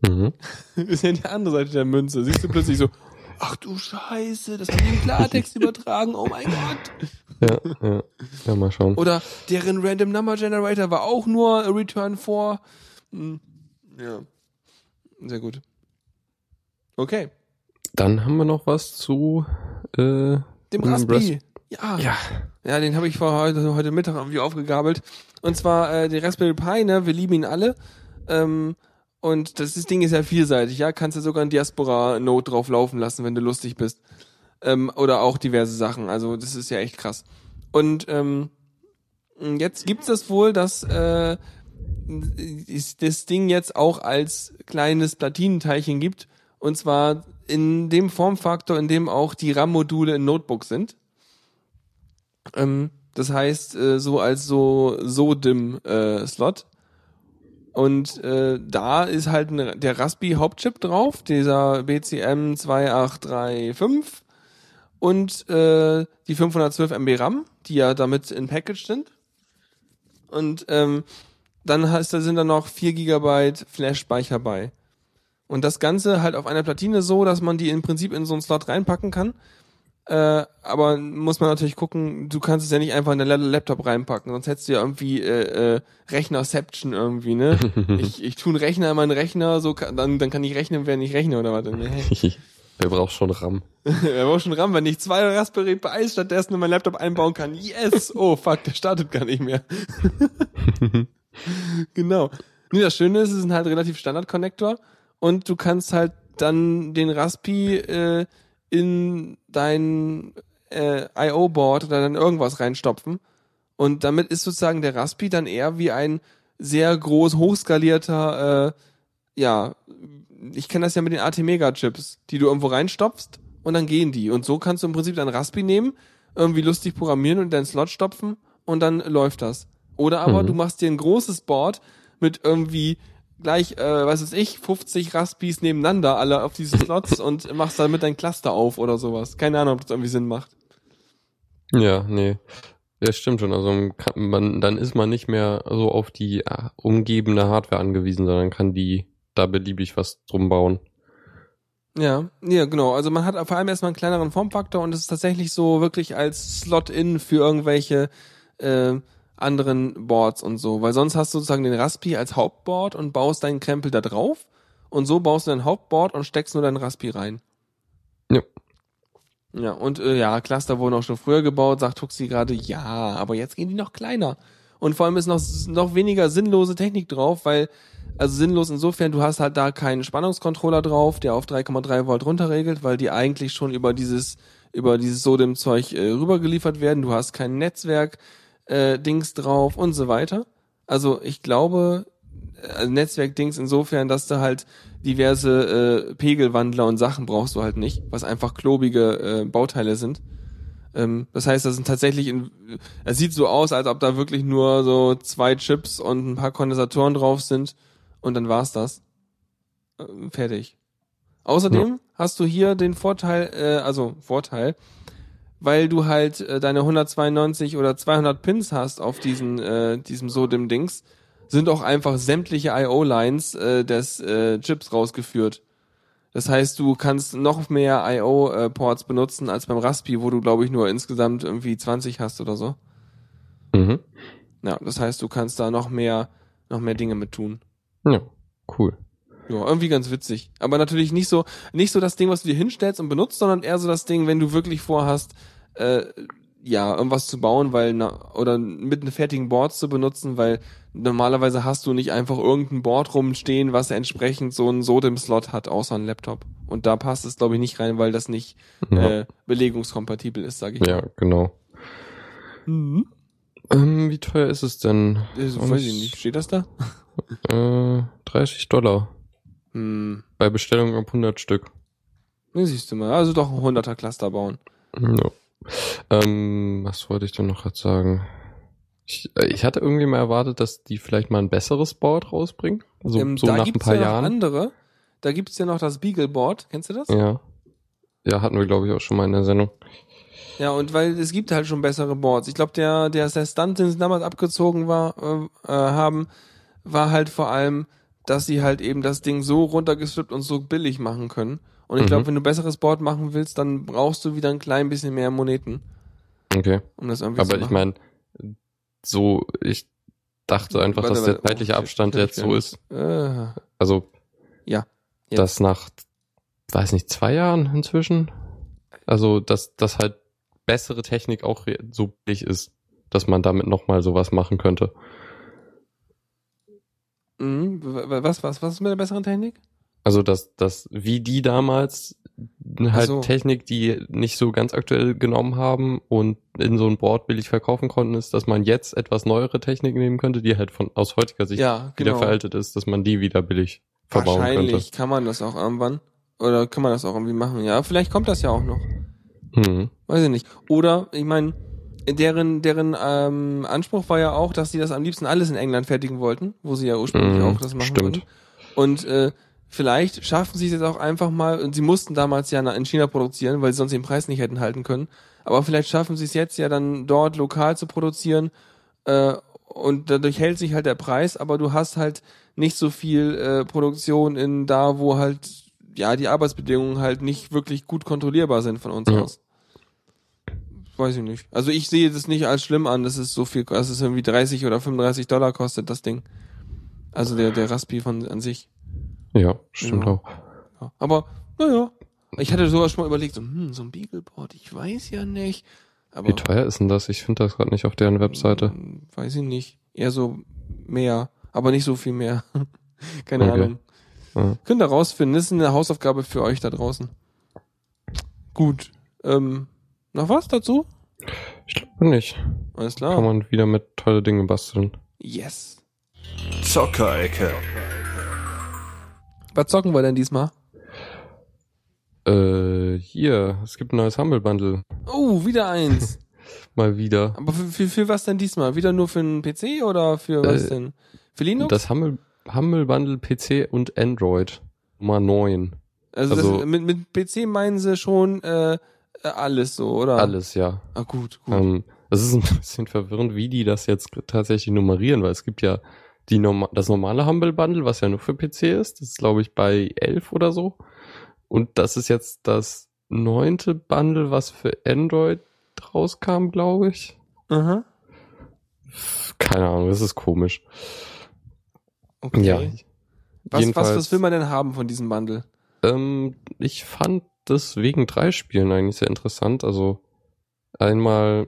Mhm. *laughs* ist ja die andere Seite der Münze. Siehst du plötzlich so, ach du Scheiße, das haben die in Klartext *laughs* übertragen, oh mein Gott. Ja, ja. Ja, mal schauen. Oder deren Random Number Generator war auch nur Return 4. Hm. Ja. Sehr gut. Okay. Dann haben wir noch was zu äh, Dem Raspi. Ja. ja. Ja, den habe ich vor heute, heute Mittag irgendwie aufgegabelt. Und zwar äh, den Raspberry Pi, ne? Wir lieben ihn alle. Ähm, und das, das Ding ist ja vielseitig, ja. Kannst du sogar ein Diaspora-Note drauf laufen lassen, wenn du lustig bist. Ähm, oder auch diverse Sachen. Also das ist ja echt krass. Und ähm, jetzt gibt's das wohl, dass äh, das Ding jetzt auch als kleines Platinenteilchen gibt. Und zwar in dem Formfaktor, in dem auch die RAM-Module in Notebooks sind. Ähm, das heißt, äh, so als so SODIMM-Slot. Und äh, da ist halt ein, der Raspi Hauptchip drauf, dieser BCM 2835 und äh, die 512 MB RAM, die ja damit in Package sind. Und ähm, dann heißt, da sind da noch 4 GB Flash-Speicher bei. Und das Ganze halt auf einer Platine so, dass man die im Prinzip in so einen Slot reinpacken kann. Äh, aber muss man natürlich gucken, du kannst es ja nicht einfach in den La- Laptop reinpacken, sonst hättest du ja irgendwie äh, äh, Rechnerception irgendwie, ne? *laughs* ich, ich tue einen Rechner in meinen Rechner, so kann, dann, dann kann ich rechnen, während ich rechne oder was. Nee. *laughs* Wer braucht schon RAM? *laughs* Er war schon ran, wenn ich zwei Raspberry Pis stattdessen in meinen Laptop einbauen kann. Yes! Oh fuck, der startet gar nicht mehr. genau. Nee, das Schöne ist, es ist ein halt relativ Standard-Connector und du kannst halt dann den Raspi äh, in dein äh, IO-Board oder dann irgendwas reinstopfen. Und damit ist sozusagen der Raspi dann eher wie ein sehr groß hochskalierter äh, ja, ich kenne das ja mit den AT-Mega-Chips, die du irgendwo reinstopfst und dann gehen die. Und so kannst du im Prinzip dein Raspi nehmen, irgendwie lustig programmieren und in deinen Slot stopfen und dann läuft das. Oder aber Mhm. du machst dir ein großes Board mit irgendwie gleich, äh, was weiß ich, 50 Raspis nebeneinander, alle auf diese Slots *laughs* und machst damit dein Cluster auf oder sowas. Keine Ahnung, ob das irgendwie Sinn macht. Ja, nee. Ja, stimmt schon. Also man dann ist man nicht mehr so auf die äh, umgebende Hardware angewiesen, sondern kann die da beliebig was drum bauen. Ja, ja, genau. Also man hat vor allem erstmal einen kleineren Formfaktor und es ist tatsächlich so wirklich als Slot-in für irgendwelche äh, anderen Boards und so. Weil sonst hast du sozusagen den Raspi als Hauptboard und baust deinen Krempel da drauf und so baust du dein Hauptboard und steckst nur deinen Raspi rein. Ja. Ja, und äh, ja, Cluster wurden auch schon früher gebaut, sagt Tuxi gerade, ja, aber jetzt gehen die noch kleiner. Und vor allem ist noch, noch weniger sinnlose Technik drauf, weil, also sinnlos insofern, du hast halt da keinen Spannungskontroller drauf, der auf 3,3 Volt runterregelt, weil die eigentlich schon über dieses, über dieses Sodem-Zeug äh, rübergeliefert werden. Du hast kein Netzwerk, äh, Dings drauf und so weiter. Also ich glaube, äh, Netzwerk-Dings insofern, dass du halt diverse äh, Pegelwandler und Sachen brauchst du halt nicht, was einfach klobige äh, Bauteile sind. Ähm, das heißt, das sind tatsächlich, in, es sieht so aus, als ob da wirklich nur so zwei Chips und ein paar Kondensatoren drauf sind und dann war's das. Äh, fertig. Außerdem hast du hier den Vorteil, äh, also Vorteil, weil du halt äh, deine 192 oder 200 Pins hast auf diesen äh, diesem SODIM-Dings, sind auch einfach sämtliche I.O.-Lines äh, des äh, Chips rausgeführt. Das heißt, du kannst noch mehr I.O.-Ports benutzen als beim Raspi, wo du, glaube ich, nur insgesamt irgendwie 20 hast oder so. Mhm. Ja, das heißt, du kannst da noch mehr, noch mehr Dinge mit tun. Ja, cool. Ja, irgendwie ganz witzig. Aber natürlich nicht so, nicht so das Ding, was du dir hinstellst und benutzt, sondern eher so das Ding, wenn du wirklich vorhast, äh, ja, irgendwas zu bauen, weil, na, oder mit einem fertigen Board zu benutzen, weil normalerweise hast du nicht einfach irgendein Board rumstehen, was entsprechend so einen Sodem-Slot hat, außer ein Laptop. Und da passt es, glaube ich, nicht rein, weil das nicht Ja, äh, belegungskompatibel ist, sage ich. ja genau. Mhm. Ähm, wie teuer ist es denn? Äh, weiß ich nicht. Steht das da? Äh, 30 Dollar. Hm. Bei Bestellung ab 100 Stück. Ne, siehst du mal. Also doch ein 100er Cluster bauen. Ja. Ähm, was wollte ich denn noch gerade sagen? Ich, äh, ich hatte irgendwie mal erwartet, dass die vielleicht mal ein besseres Board rausbringen. Also ähm, so da nach ein paar ja Jahren. andere. Da gibt's ja noch das Beagleboard. Kennst du das? Ja. Ja, hatten wir, glaube ich, auch schon mal in der Sendung. Ja, und weil es gibt halt schon bessere Boards. Ich glaube, der, der, der Stunt, den sie damals abgezogen war, äh, äh, haben, war halt vor allem, dass sie halt eben das Ding so runtergestrippt und so billig machen können. Und ich glaube, Mhm. wenn du besseres Board machen willst, dann brauchst du wieder ein klein bisschen mehr Moneten, Okay. um das irgendwie zu Aber machen. ich meine, so, ich dachte einfach, Warte, dass der warte. Oh, zeitliche shit. Abstand jetzt so ist. Äh, Also, Ja. Jetzt. dass nach, weiß nicht, zwei Jahren inzwischen, also, dass, dass halt bessere Technik auch so billig ist, dass man damit nochmal sowas machen könnte. Mhm. Was, was, was ist mit der besseren Technik? Also, dass, dass, wie die damals halt Ach so. Technik, die nicht so ganz aktuell genommen haben und in so ein Board billig verkaufen konnten, ist, dass man jetzt etwas neuere Technik nehmen könnte, die halt von, aus heutiger Sicht Ja, wieder genau. veraltet ist, dass man die wieder billig verbauen Wahrscheinlich könnte. kann man das auch irgendwann. Oder kann man das auch irgendwie machen. Ja, vielleicht kommt das ja auch noch. Hm. Weiß ich nicht. Oder, ich meine, deren, deren ähm, Anspruch war ja auch, dass sie das am liebsten alles in England fertigen wollten, wo sie ja ursprünglich Mhm, auch das machen stimmt. wollten. Und äh, vielleicht schaffen sie es jetzt auch einfach mal, und sie mussten damals ja in China produzieren, weil sie sonst den Preis nicht hätten halten können. Aber vielleicht schaffen sie es jetzt ja dann dort lokal zu produzieren äh, und dadurch hält sich halt der Preis, aber du hast halt nicht so viel äh, Produktion in da, wo halt ja die Arbeitsbedingungen halt nicht wirklich gut kontrollierbar sind von uns Ja. aus. Weiß ich nicht. Also ich sehe das nicht als schlimm an, dass es so viel, dass es irgendwie 30 oder 35 Dollar kostet, das Ding. Also der, der Raspi von an sich. Ja, stimmt Ja. auch. Ja. Aber, naja. Ich hatte sogar schon mal überlegt, so, hm, so ein Beagleboard, ich weiß ja nicht. Aber Wie teuer ist denn das? Ich finde das gerade nicht auf deren Webseite. Hm, Weiß ich nicht. Eher so mehr, aber nicht so viel mehr. *laughs* Keine Okay. Ahnung. Ja. Könnt ihr rausfinden. Das ist eine Hausaufgabe für euch da draußen. Gut. Ähm, noch was dazu? Ich glaube nicht. Alles Kann klar. man wieder mit tolle Dinge basteln. Yes. Zockerecke. Was zocken wir denn diesmal? Äh, hier, es gibt ein neues Humble Bundle. Oh, wieder eins. *laughs* Mal wieder. Aber für, für, für was denn diesmal? Wieder nur für einen PC oder für was Äh, denn? Für Linux? Das Humble, Humble Bundle PC und Android. Nummer 9. also also- das, mit, mit PC meinen sie schon äh, alles so, oder? Alles, ja. Ah, gut, gut. Ähm, es ist ein *laughs* bisschen verwirrend, wie die das jetzt tatsächlich nummerieren, weil es gibt ja die Norma das normale Humble Bundle, was ja nur für PC ist. Das ist, glaube ich, bei 11 oder so. Und das ist jetzt das neunte Bundle, was für Android rauskam, glaube ich. Aha. Keine Ahnung, das ist komisch. Okay. Ja. was, was, was will man denn haben von diesem Bundle? Ähm, ich fand das wegen drei Spielen eigentlich sehr interessant. Also einmal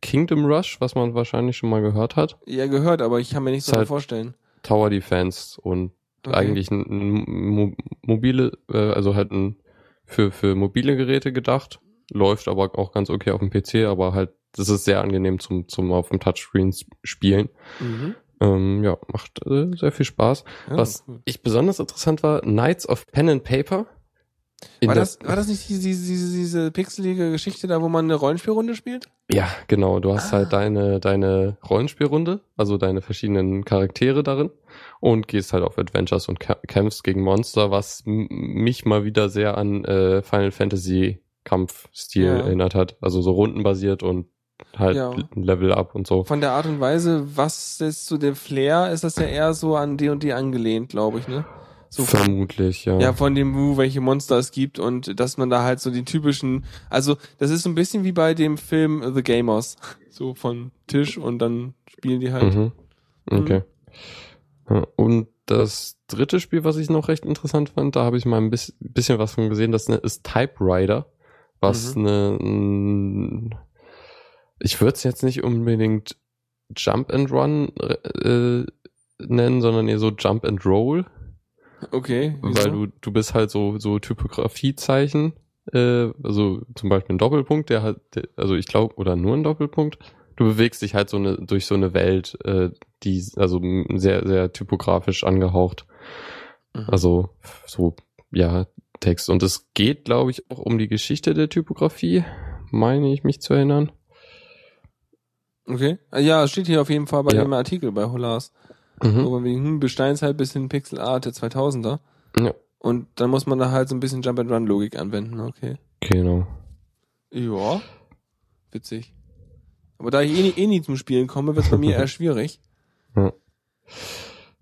Kingdom Rush, was man wahrscheinlich schon mal gehört hat. Ja, gehört, aber ich kann mir nichts darunter halt- vorstellen. Tower Defense und Okay. eigentlich ein, ein mo mobile, äh, also halt ein für, für mobile Geräte gedacht. Läuft aber auch ganz okay auf dem PC, aber halt, das ist sehr angenehm zum, zum auf dem Touchscreen spielen. Mhm. Ähm, ja, macht äh, sehr viel Spaß. Ja, Was cool. ich besonders interessant war, Knights of Pen and Paper. In War das, war das nicht diese, diese, diese, pixelige Geschichte da, wo man eine Rollenspielrunde spielt? Ja, genau. Du hast Ah. halt deine, deine Rollenspielrunde, also deine verschiedenen Charaktere darin und gehst halt auf Adventures und kä- kämpfst gegen Monster, was mich mal wieder sehr an äh, Final Fantasy Kampfstil Ja. erinnert hat. Also so rundenbasiert und halt Ja. ein Level up und so. Von der Art und Weise, was ist so der Flair, ist das ja eher so an D&D angelehnt, glaube ich, ne? So Vermutlich, ja. ja, von dem Move, welche Monster es gibt und dass man da halt so die typischen, also das ist so ein bisschen wie bei dem Film The Gamers, *laughs* so von Tisch und dann spielen die halt. Mhm. Okay. Ja, und das dritte Spiel, was ich noch recht interessant fand, da habe ich mal ein bis- bisschen was von gesehen, das ne- ist Type Rider, was Mhm. eine, ich würde es jetzt nicht unbedingt Jump and Run äh, nennen, sondern eher so Jump and Roll, Okay. wieso? weil du du bist halt so so Typografiezeichen, äh, also zum Beispiel ein Doppelpunkt, der halt, der- also ich glaube oder nur ein Doppelpunkt. Du bewegst dich halt so eine durch so eine Welt, äh, die also sehr sehr typografisch angehaucht. Mhm. Also so ja Text und es geht glaube ich auch um die Geschichte der Typografie, meine ich mich zu erinnern. Okay. Ja, es steht hier auf jeden Fall bei Ja. dem Artikel bei Holas. Mhm. So wegen, hm, Besteinszeit bis hin Pixel Art der 2000er. Ja, Und dann muss man da halt so ein bisschen Jump and Run Logik anwenden, okay. genau. Ja. Witzig. Aber da ich eh nie, eh nie zum Spielen komme, wird es bei mir *laughs* eher schwierig.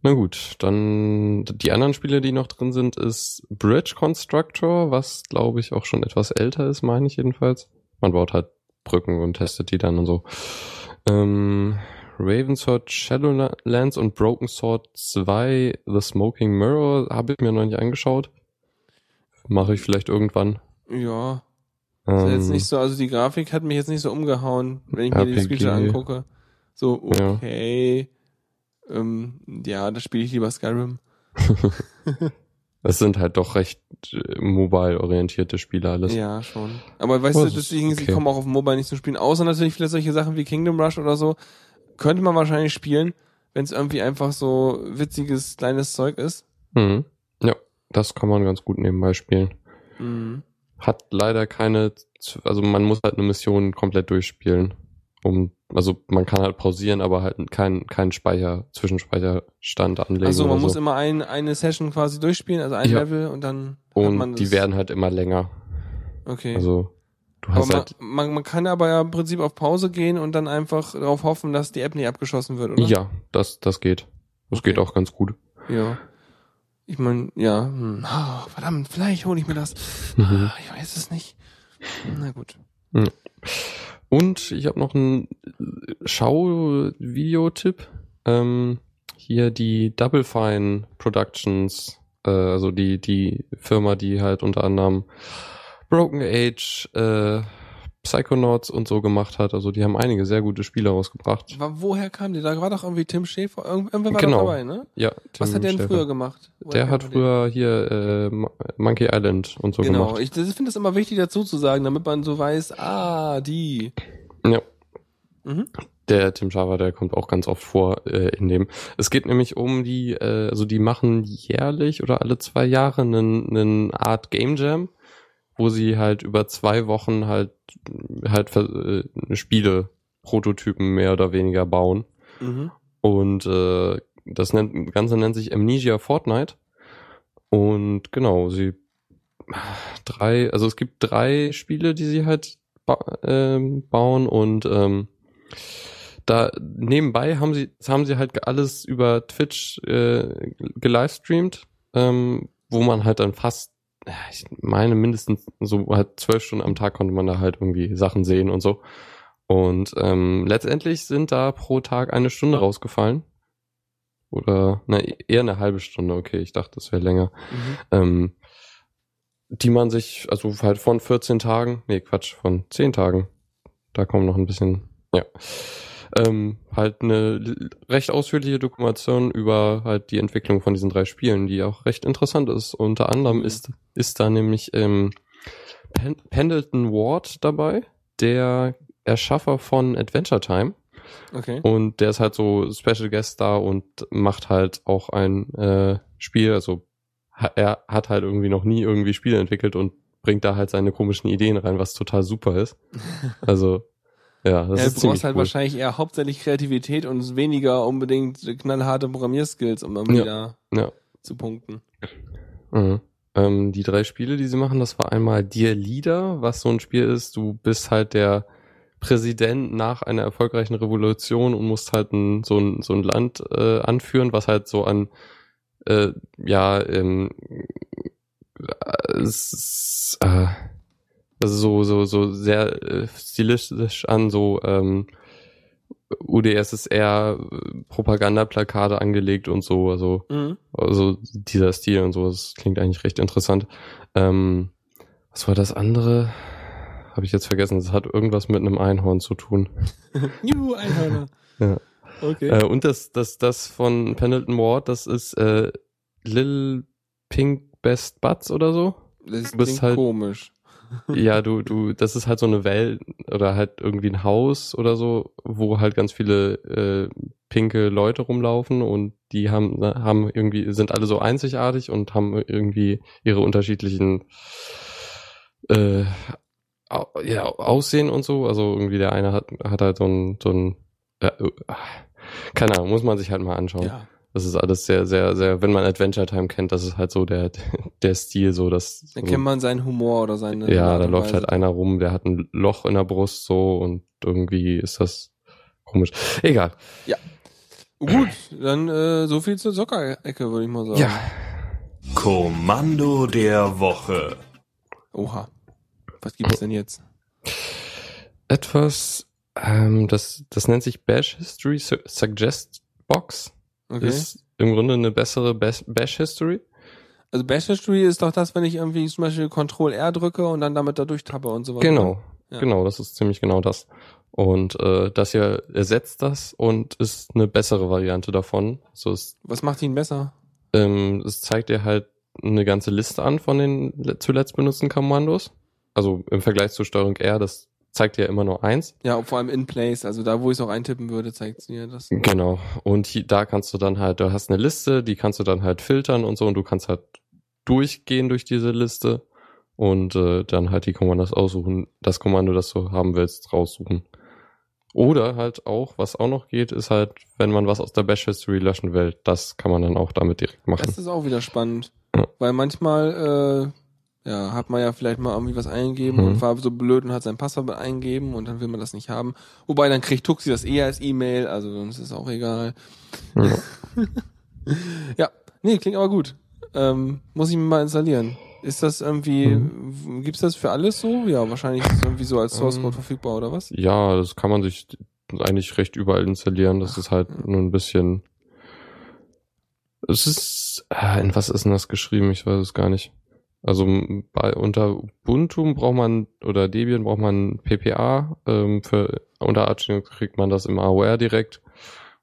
Na gut, dann die anderen Spiele, die noch drin sind, ist Bridge Constructor, was glaube ich auch schon etwas älter ist, meine ich jedenfalls. Man baut halt Brücken und testet die dann und so. Ähm, Ravensword Shadowlands und Broken Sword 2 The Smoking Mirror habe ich mir noch nicht angeschaut. Mache ich vielleicht irgendwann. Ja. Ist Ähm, jetzt nicht so, also die Grafik hat mich jetzt nicht so umgehauen, wenn ich mir die RPG. Screenshot angucke. So, Ja. okay. Ähm, ja, da spiele ich lieber Skyrim. *laughs* es sind halt doch recht äh, mobile-orientierte Spiele alles. Ja, schon. Aber weißt Oh, du, das ist deswegen, okay. ich komme auch auf dem Mobile nicht zum Spielen. Außer natürlich vielleicht solche Sachen wie Kingdom Rush oder so. Könnte man wahrscheinlich spielen, wenn es irgendwie einfach so witziges, kleines Zeug ist. Mhm. Ja, das kann man ganz gut nebenbei spielen. Mhm. hat leider keine, also man muss halt eine Mission komplett durchspielen. Um, also man kann halt pausieren, aber halt keinen keinen Speicher, Zwischenspeicherstand anlegen. Also man muss so. immer ein, eine Session quasi durchspielen, also ein Ja. Level und dann Und die werden halt immer länger. Okay. Also du hast man, halt, man, man kann aber ja im Prinzip auf Pause gehen und dann einfach darauf hoffen, dass die App nicht abgeschossen wird, oder? ja, das, das geht. Das Okay. geht auch ganz gut. Ja. Ich meine, ja, hm. Ah, verdammt, vielleicht hole ich mir das. Mhm. Ah, Ich weiß es nicht. Na gut. Und ich habe noch einen Schau-Videotipp. Ähm, hier die Double Fine Productions, äh, also die, die Firma, die halt unter anderem Broken Age, äh, Psychonauts und so gemacht hat. Also die haben einige sehr gute Spiele rausgebracht. Wa- Woher kam der? Da war doch irgendwie Tim Schäfer. Irgend- Irgendwer war Genau. dabei, ne? Ja, Was Tim hat der denn Schäfer. früher gemacht? Woher Der hat man den? früher hier äh, Mo- Monkey Island und so Genau, gemacht. ich das- ich finde das immer wichtig dazu zu sagen, damit man so weiß, ah, die. Ja. Mhm. Der Tim Schafer, der kommt auch ganz oft vor äh, in dem. Es geht nämlich um die, äh, also die machen jährlich oder alle zwei Jahre einen, einen Art Game Jam, wo sie halt über zwei Wochen halt halt äh, Spiele Prototypen mehr oder weniger bauen. Mhm. Und äh, das nennt, Ganze nennt sich Amnesia Fortnite. Und genau, sie drei, also es gibt drei Spiele, die sie halt ba ähm, bauen und ähm, da nebenbei haben sie haben sie halt alles über Twitch äh, gelivestreamt, ähm, wo man halt dann fast, ich meine mindestens so halt zwölf Stunden am Tag konnte man da halt irgendwie Sachen sehen und so. Und ähm, letztendlich sind da pro Tag eine Stunde rausgefallen. Oder na, eher eine halbe Stunde, okay, ich dachte, das wäre länger. Mhm. Ähm, die man sich, also halt von 14 Tagen, nee, Quatsch, von 10 Tagen, da kommen noch ein bisschen, ja, ähm, halt eine recht ausführliche Dokumentation über halt die Entwicklung von diesen drei Spielen, die auch recht interessant ist. Unter anderem Mhm. ist, ist da nämlich ähm, Pen Pendleton Ward dabei, der Erschaffer von Adventure Time. Okay. Und der ist halt so Special Guest da und macht halt auch ein äh, Spiel, also ha- er hat halt irgendwie noch nie irgendwie Spiele entwickelt und bringt da halt seine komischen Ideen rein, was total super ist. *laughs* Also, ja, das ja, ist du brauchst halt cool. wahrscheinlich eher hauptsächlich Kreativität und weniger unbedingt knallharte Programmierskills, um irgendwie da Ja. zu punkten. Mhm. Ähm, die drei Spiele, die sie machen, das war einmal Dear Leader, was so ein Spiel ist, du bist halt der Präsident nach einer erfolgreichen Revolution und musst halt ein, so, ein, so ein Land äh, anführen, was halt so an äh, ja, ähm, äh, es äh, also so, so, so sehr äh, stilistisch an so ähm, UdSSR Propagandaplakate angelegt und so, also Mhm. also dieser Stil und so, das klingt eigentlich recht interessant. Ähm, was war das andere? Habe ich jetzt vergessen. Das hat irgendwas mit einem Einhorn zu tun. *laughs* Juhu, Einhörner. *laughs* Ja. Okay. Äh, und das, das, das von Pendleton Ward, das ist äh, Lil Pink Best Buds oder so. das du bist halt- komisch. Ja, du, du, das ist halt so eine Welt oder halt irgendwie ein Haus oder so, wo halt ganz viele äh, pinke Leute rumlaufen und die haben, ne, haben irgendwie, sind alle so einzigartig und haben irgendwie ihre unterschiedlichen äh, ja, Aussehen und so. Also irgendwie der eine hat, hat halt so ein, so ein äh, äh, keine Ahnung, muss man sich halt mal anschauen. Ja. Das ist alles sehr, sehr, sehr, wenn man Adventure Time kennt, das ist halt so der, der Stil, so dass. Da kennt man seinen Humor oder seine. ja, da läuft halt einer rum, der hat ein Loch in der Brust so und irgendwie ist das komisch. Egal. Gut, dann äh, so viel zur Soccer-Ecke, würde ich mal sagen. Kommando der Woche. Oha. Was gibt's denn jetzt? Etwas, ähm, das, das nennt sich Bash History Su Suggest Box. Okay. Ist im Grunde eine bessere Bash, History. also Bash History ist doch das, wenn ich irgendwie zum Beispiel Control R drücke und dann damit da durchtappe und so weiter. Genau. Ja. Genau, das ist ziemlich genau das. Und äh, das hier ersetzt das und ist eine bessere Variante davon. So es, Was macht ihn besser? ähm, es zeigt dir halt eine ganze Liste an von den le- zuletzt benutzten Kommandos. Also im Vergleich zu Steuerung R, das zeigt dir immer nur eins. Ja, vor allem in Place, also da, wo ich es auch eintippen würde, zeigt es mir das. Genau. Und hier, da kannst du dann halt, du hast eine Liste, die kannst du dann halt filtern und so und du kannst halt durchgehen durch diese Liste und äh, dann halt die Kommandos aussuchen, das Kommando, das du haben willst, raussuchen. Oder halt auch, was auch noch geht, ist halt, wenn man was aus der Bash History löschen will, das kann man dann auch damit direkt machen. Das ist auch wieder spannend. Ja. Weil manchmal, äh, ja, hat man ja vielleicht mal irgendwie was eingegeben Mhm. und war so blöd und hat sein Passwort eingegeben und dann will man das nicht haben. Wobei dann kriegt Tuxi das eher als E-Mail, also sonst ist es auch egal. Ja. *laughs* Ja, nee, klingt aber gut. Ähm, muss ich mir mal installieren. Ist das irgendwie, Mhm. gibt's das für alles so? Ja, wahrscheinlich ist es irgendwie so als Source Code Ähm, verfügbar oder was? Ja, das kann man sich eigentlich recht überall installieren. Das ist halt nur ein bisschen. Es ist. Ah, in was ist denn das geschrieben? Ich weiß es gar nicht. Also bei unter Ubuntu braucht man oder Debian braucht man PPA. Ähm, für unter Arch kriegt man das im AOR direkt.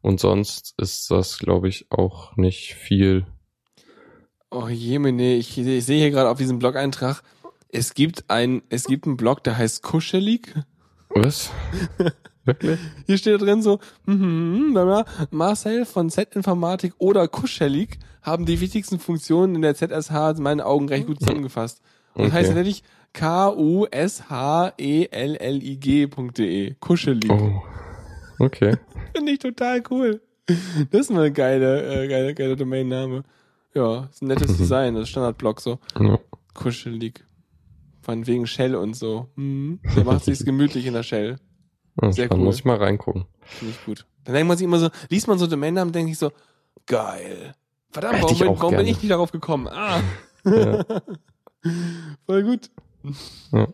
Und sonst ist das, glaube ich, auch nicht viel. Oh jemine, ich, ich sehe hier gerade auf diesem Blog-Eintrag, es gibt ein, es gibt einen Blog, der heißt Kuschelig. Was? *laughs* Wirklich? Hier steht drin so, bla bla, Marcel von Z-Informatik oder Kuschelik haben die wichtigsten Funktionen in der ZSH in meinen Augen recht gut zusammengefasst. Und Okay. heißt tatsächlich K-U-S-H-E-L-L-I-G.de. Kuschelik. Oh. Okay. *laughs* Finde ich total cool. Das ist mal ein geiler, äh, geiler, geiler Domainname. Ja, ist ein nettes Design, das Standardblock so. Ja. Kuschelig. Von wegen Shell und so. Mhm. Der macht sich's gemütlich in der Shell. Ja, Sehr dann cool. muss ich mal reingucken. Finde ich gut. Dann denkt man sich immer so, liest man so Domainnamen, denke ich so, geil. Verdammt, warum, ich bin, warum bin ich nicht darauf gekommen? Ah, Ja. *laughs* voll gut. Ja. Ja.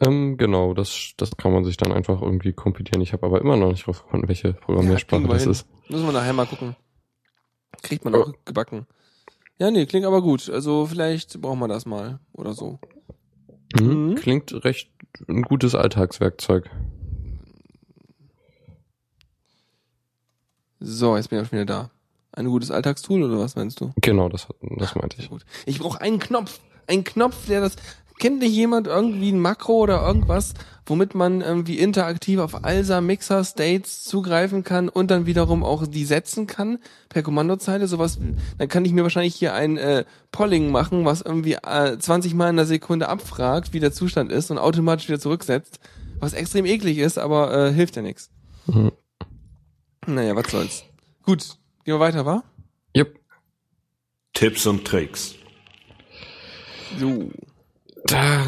Ähm, genau, das, das kann man sich dann einfach irgendwie kompilieren. Ich habe aber immer noch nicht rausgefunden, welche Programmiersprache das hin. ist. Müssen wir nachher mal gucken. Kriegt man auch gebacken. Ja, nee, klingt aber gut. Also vielleicht brauchen wir das mal oder so. Mhm. Mhm. Klingt recht ein gutes Alltagswerkzeug. So, jetzt bin ich auch schon wieder da. Ein gutes Alltagstool oder was meinst du? Genau, das, das meinte ich. gut. Ich brauche einen Knopf. Einen Knopf, der das. Kennt nicht jemand irgendwie ein Makro oder irgendwas, womit man irgendwie interaktiv auf ALSA Mixer States zugreifen kann und dann wiederum auch die setzen kann per Kommandozeile? Sowas. Dann kann ich mir wahrscheinlich hier ein äh, Polling machen, was irgendwie äh, 20 Mal in der Sekunde abfragt, wie der Zustand ist und automatisch wieder zurücksetzt. Was extrem eklig ist, aber äh, hilft ja nichts. Mhm. Naja, was soll's. Gut, gehen wir weiter, wa? Yep. Tipps und Tricks. So. Da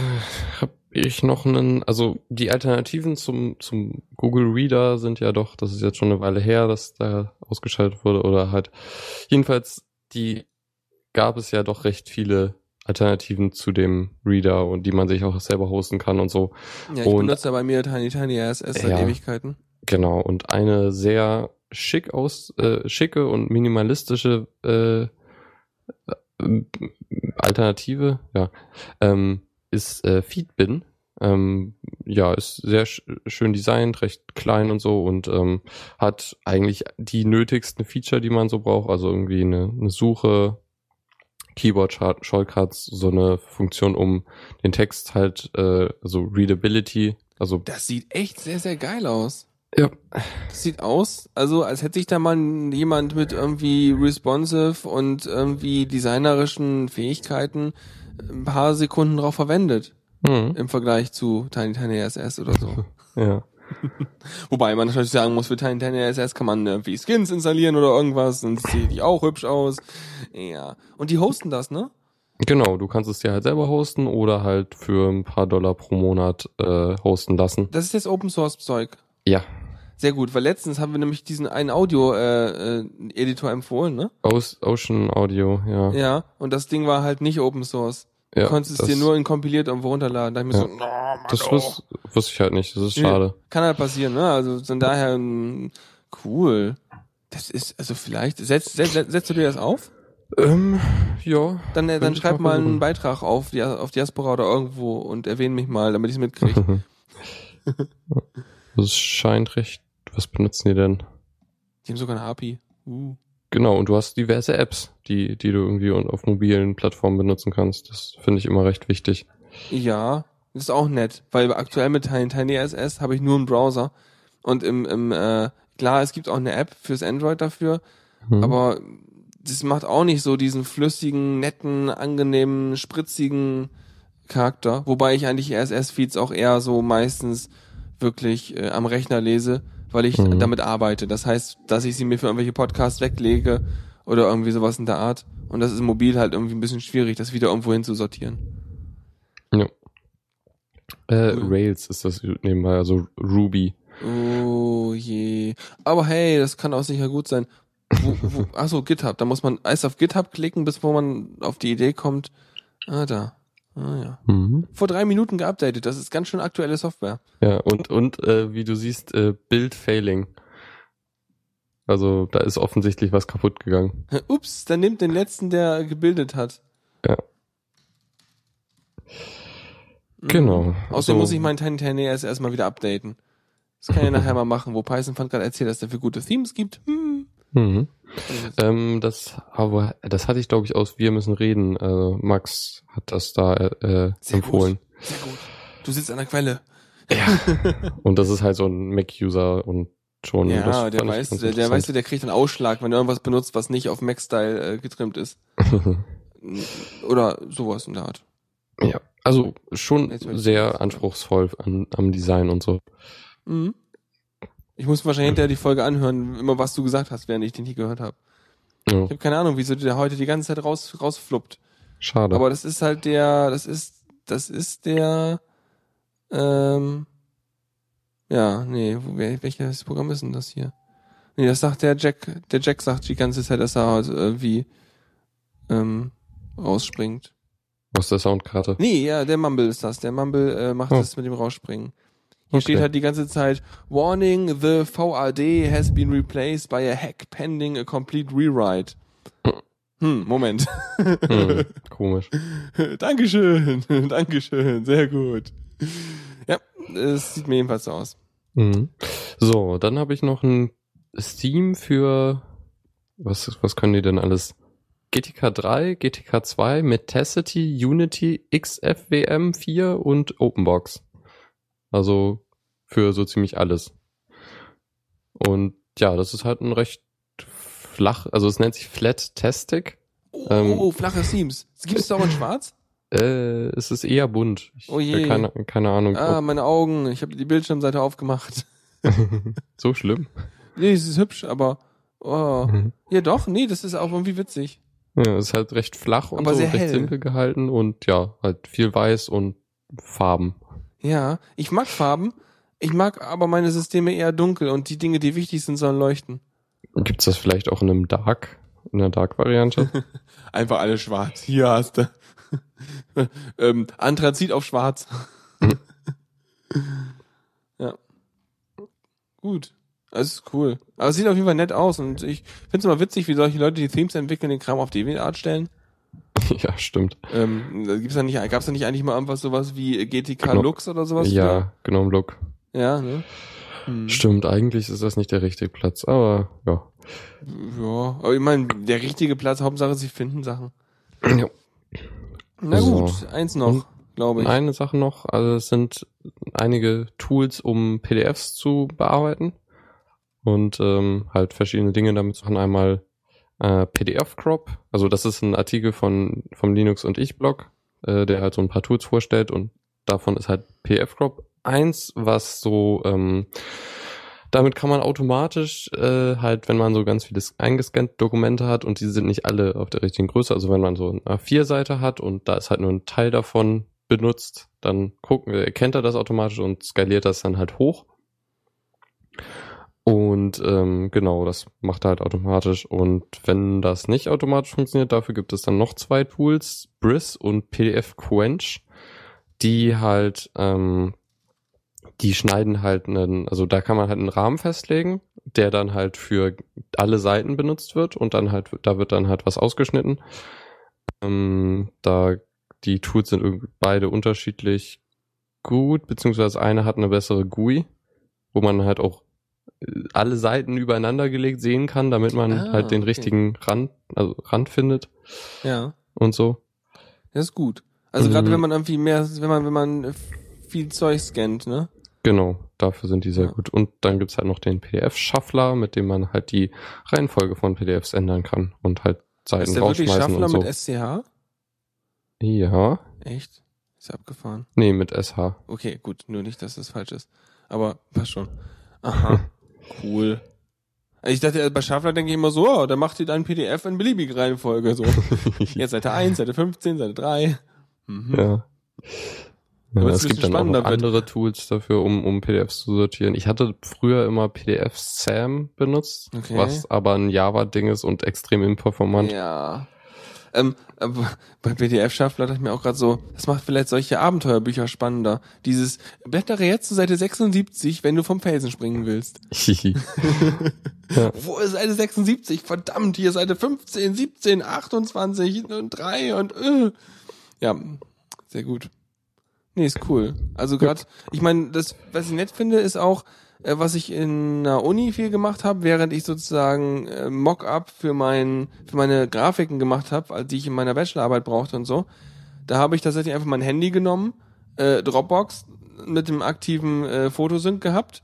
habe ich noch einen, also die Alternativen zum, zum Google Reader sind ja doch, das ist jetzt schon eine Weile her, dass da ausgeschaltet wurde oder halt, jedenfalls, die gab es ja doch recht viele Alternativen zu dem Reader und die man sich auch selber hosten kann und so. Ja, ich Und- benutze ja bei mir Tiny Tiny RSS seit Ja. Ewigkeiten. Genau, und eine sehr schick aus, äh, schicke und minimalistische äh, Alternative, ja, ähm, ist äh, Feedbin. Ähm, ja, ist sehr sch schön designt, recht klein und so und ähm, hat eigentlich die nötigsten Feature, die man so braucht, also irgendwie eine, eine Suche, Keyboard Shortcuts, so eine Funktion, um den Text halt, äh, so Readability, also Das sieht echt sehr, sehr geil aus. Ja, Das sieht aus, also als hätte sich da mal jemand mit irgendwie responsive und irgendwie designerischen Fähigkeiten ein paar Sekunden drauf verwendet. mhm. Im Vergleich zu Tiny Tiny RSS oder so. *laughs* ja. *laughs* Wobei man natürlich sagen muss, für Tiny Tiny RSS kann man irgendwie Skins installieren oder irgendwas, dann *laughs* sieht die auch hübsch aus. Ja. Und die hosten das, ne? Genau, du kannst es dir halt selber hosten oder halt für ein paar Dollar pro Monat äh, hosten lassen. Das ist jetzt Open Source Zeug. Ja, Sehr gut, weil letztens haben wir nämlich diesen einen Audio-Editor empfohlen, ne? Oce- Ocean Audio, ja. Ja, und das Ding war halt nicht Open Source. Du ja konntest das, es dir nur in kompiliert irgendwo runterladen. Da hab ich mir Ja. so, no, Mann, Das oh. wus wusste ich halt nicht, das ist schade. Kann halt passieren, ne? Also von daher mm, cool. Das ist, also vielleicht, setzt, setzt, setzt du dir das auf? Ähm, ja. Dann, äh, dann schreib mal einen. Beitrag auf, die, auf Diaspora oder irgendwo und erwähne mich mal, damit ich es mitkriege. *laughs* *laughs* Das scheint recht. Was benutzen die denn? Die haben sogar eine API. Uh. Genau, und du hast diverse Apps, die, die du irgendwie auf mobilen Plattformen benutzen kannst. Das finde ich immer recht wichtig. Ja, das ist auch nett, weil aktuell mit Tiny, Tiny RSS habe ich nur einen Browser und im, im äh, klar, es gibt auch eine App fürs Android dafür, Hm. aber das macht auch nicht so diesen flüssigen, netten, angenehmen, spritzigen Charakter, wobei ich eigentlich RSS-Feeds auch eher so meistens wirklich äh, am Rechner lese, weil ich Mhm. damit arbeite. Das heißt, dass ich sie mir für irgendwelche Podcasts weglege oder irgendwie sowas in der Art. Und das ist mobil halt irgendwie ein bisschen schwierig, das wieder irgendwo hin zu sortieren. Ja. Äh, Cool. Rails ist das nebenbei, also Ruby. Oh je. Aber hey, das kann auch sicher gut sein. Wo, wo, *laughs* achso, GitHub. Da muss man erst auf GitHub klicken, bis wo man auf die Idee kommt. Ah, da. Ah ja. Mhm. Vor drei Minuten geupdatet. Das ist ganz schön aktuelle Software. Ja, und, und äh, wie du siehst, äh, Build Failing. Also da ist offensichtlich was kaputt gegangen. *laughs* Ups, dann nimmt den letzten, der gebildet hat. Ja. Mhm. Genau. Außerdem Also- muss ich meinen Tiny Tiny erst erstmal wieder updaten. Das kann ich nachher mal machen, wo Python Fund gerade erzählt, dass es dafür gute Themes gibt. Hm. Mhm. Ähm, das, aber das hatte ich, glaube ich, aus Wir müssen reden. Äh, Max hat das da äh, Sehr empfohlen. Sehr gut. Du sitzt an der Quelle. Ja. *laughs* und das ist halt so ein Mac-User und schon. Ja, der weiß, der, der weißt du, interessant. der kriegt einen Ausschlag, wenn er irgendwas benutzt, was nicht auf Mac-Style äh, getrimmt ist. *laughs* Oder sowas in der Art. ja, also schon weiß sehr anspruchsvoll an, am Design und so. Mhm. Ich muss wahrscheinlich hinterher die Folge anhören, immer was du gesagt hast, während ich den nie gehört habe. Ja, Ich habe keine Ahnung, wieso der heute die ganze Zeit raus rausfluppt. schade. Aber das ist halt der, das ist, das ist der, ähm, ja, nee, welches Programm ist denn das hier? Nee, das sagt der Jack, der Jack sagt die ganze Zeit, dass er halt irgendwie, ähm, rausspringt. Aus der Soundkarte. Nee, ja, der Mumble ist das. Der Mumble äh, macht Oh. das mit dem Rausspringen. Hier Okay. steht halt die ganze Zeit, Warning, the VAD has been replaced by a hack pending a complete rewrite. Hm, Moment. Hm, *laughs* komisch. Dankeschön, *laughs* Dankeschön, sehr gut. Ja, es sieht mir jedenfalls so aus. Mhm. So, dann habe ich noch ein Theme für was was können die denn alles? GTK 3, GTK 2, Metacity, Unity, XFWM 4 und OpenBox. Also für so ziemlich alles. Und ja, das ist halt ein recht flach, also es nennt sich Flat Tastic. Oh, Ähm. oh, flache Themes. Gibt es auch in schwarz? *laughs* Äh, es ist eher bunt. Ich, Oh je. Keine, keine Ahnung. Ah, meine Augen. Ich habe die Bildschirmseite aufgemacht. *laughs* so schlimm. Nee, es ist hübsch, aber oh. Mhm. *laughs* Ja doch, nee, das ist auch irgendwie witzig. Ja, ist halt recht flach und Aber so sehr recht hell. simpel gehalten und ja, halt viel weiß und Farben. Ja, ich mag Farben. Ich mag aber meine Systeme eher dunkel und die Dinge, die wichtig sind, sollen leuchten. Gibt's das vielleicht auch in einem Dark, in der Dark-Variante? *laughs* Einfach alles schwarz. Hier hast du. *laughs* ähm, Anthrazit auf schwarz. *laughs* ja. Gut. Das ist cool. Aber es sieht auf jeden Fall nett aus und ich finde es immer witzig, wie solche Leute, die Themes entwickeln, den Kram auf DeviantArt stellen. *laughs* ja, stimmt. Ähm, gibt's da nicht, gab's da nicht eigentlich mal irgendwas sowas wie GTK Genau. Lux oder sowas? ja, genau im Look. für? Ja, ne? Hm. Stimmt, eigentlich ist das nicht der richtige Platz, aber ja. Ja, aber ich meine, der richtige Platz, Hauptsache sie finden Sachen. *clears throat* ja. Na So. gut, eins noch, glaube ich. Eine Sache noch, also es sind einige Tools, um PDFs zu bearbeiten und ähm, halt verschiedene Dinge damit zu machen. Einmal äh, PDF Crop, also das ist ein Artikel von vom Linux und ich Blog, äh, der halt so ein paar Tools vorstellt und davon ist halt PDF Crop eins, was so ähm, damit kann man automatisch äh, halt, wenn man so ganz viele eingescannte Dokumente hat und die sind nicht alle auf der richtigen Größe, also wenn man so eine A4-Seite hat und da ist halt nur ein Teil davon benutzt, dann gucken, erkennt er das automatisch und skaliert das dann halt hoch. Und ähm, genau, das macht er halt automatisch. Und wenn das nicht automatisch funktioniert, dafür gibt es dann noch zwei Tools, Briss und PDF Quench, die halt, ähm, die schneiden halt einen, also da kann man halt einen Rahmen festlegen, der dann halt für alle Seiten benutzt wird und dann halt, da wird dann halt was ausgeschnitten. Ähm, da die Tools sind beide unterschiedlich gut, beziehungsweise eine hat eine bessere GUI, wo man halt auch alle Seiten übereinander gelegt sehen kann, damit man Ah, halt den okay. richtigen Rand, also Rand findet Ja, und so. das ist gut. Also gerade Mhm. wenn man irgendwie mehr, wenn man, wenn man viel Zeug scannt, ne? Genau, dafür sind die sehr Ja. gut. Und dann gibt's halt noch den PDF-Shuffler, mit dem man halt die Reihenfolge von PDFs ändern kann und halt Seiten Ist der wirklich so. mit SCH? ja, Echt? Ist abgefahren. nee, mit SH. Okay, gut, nur nicht, dass das falsch ist. Aber passt schon. Aha, *laughs* cool. Ich dachte, bei Shuffler denke ich immer so, oh, der macht dir dann PDF in beliebige Reihenfolge, so. *laughs* Jetzt Seite 1, Seite 15, Seite 3. Mhm. Ja. Ja, es gibt dann auch noch wird. andere Tools dafür, um, um PDFs zu sortieren. Ich hatte früher immer PDF SAM benutzt, Okay. was aber ein Java-Ding ist und extrem imperformant. Ja. Ähm, aber bei PDF-Shuffler dachte ich mir auch gerade so, das macht vielleicht solche Abenteuerbücher spannender. Dieses, blättere jetzt zu Seite 76, wenn du vom Felsen springen willst. *laughs* *laughs* Wo ist Seite 76? Verdammt, hier Seite 15, 17, 28 und 3 und äh. Ja, sehr gut. Nee, ist cool. Also gerade, ich meine, das, was ich nett finde, ist auch, äh, was ich in der Uni viel gemacht habe, während ich sozusagen äh, Mock-up für mein, für meine Grafiken gemacht habe, die ich in meiner Bachelorarbeit brauchte und so. Da habe ich tatsächlich einfach mein Handy genommen, äh, Dropbox, mit dem aktiven äh, Fotosync gehabt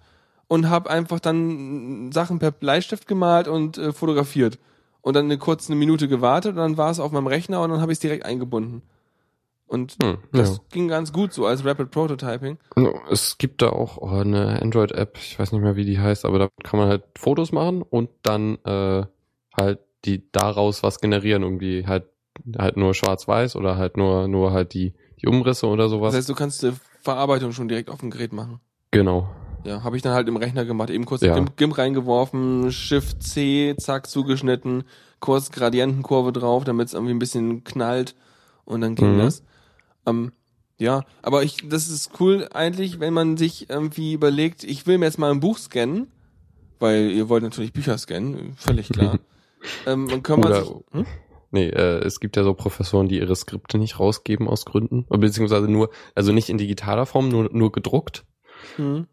und habe einfach dann Sachen per Bleistift gemalt und äh, fotografiert. Und dann eine kurz eine Minute gewartet und dann war es auf meinem Rechner und dann habe ich es direkt eingebunden. Und Hm, das ja. ging ganz gut so als Rapid Prototyping. Es gibt da auch oh, eine Android-App, ich weiß nicht mehr, wie die heißt, aber da kann man halt Fotos machen und dann äh, halt die daraus was generieren, irgendwie halt halt nur schwarz-weiß oder halt nur nur halt die die Umrisse oder sowas. Das heißt, du kannst die Verarbeitung schon direkt auf dem Gerät machen. genau. Ja, habe ich dann halt im Rechner gemacht, eben kurz Ja. GIMP, GIMP reingeworfen, Shift C, zack, zugeschnitten, kurz Gradientenkurve drauf, damit es irgendwie ein bisschen knallt und dann ging Mhm. das. Ähm, ja, aber ich, das ist cool eigentlich, wenn man sich irgendwie überlegt, ich will mir jetzt mal ein Buch scannen, weil ihr wollt natürlich Bücher scannen, völlig klar. *laughs* ähm, dann kann man Oder- sich, hm? Nee, äh, es gibt ja so Professoren, die ihre Skripte nicht rausgeben aus Gründen, beziehungsweise nur also nicht in digitaler Form, nur nur gedruckt Hm.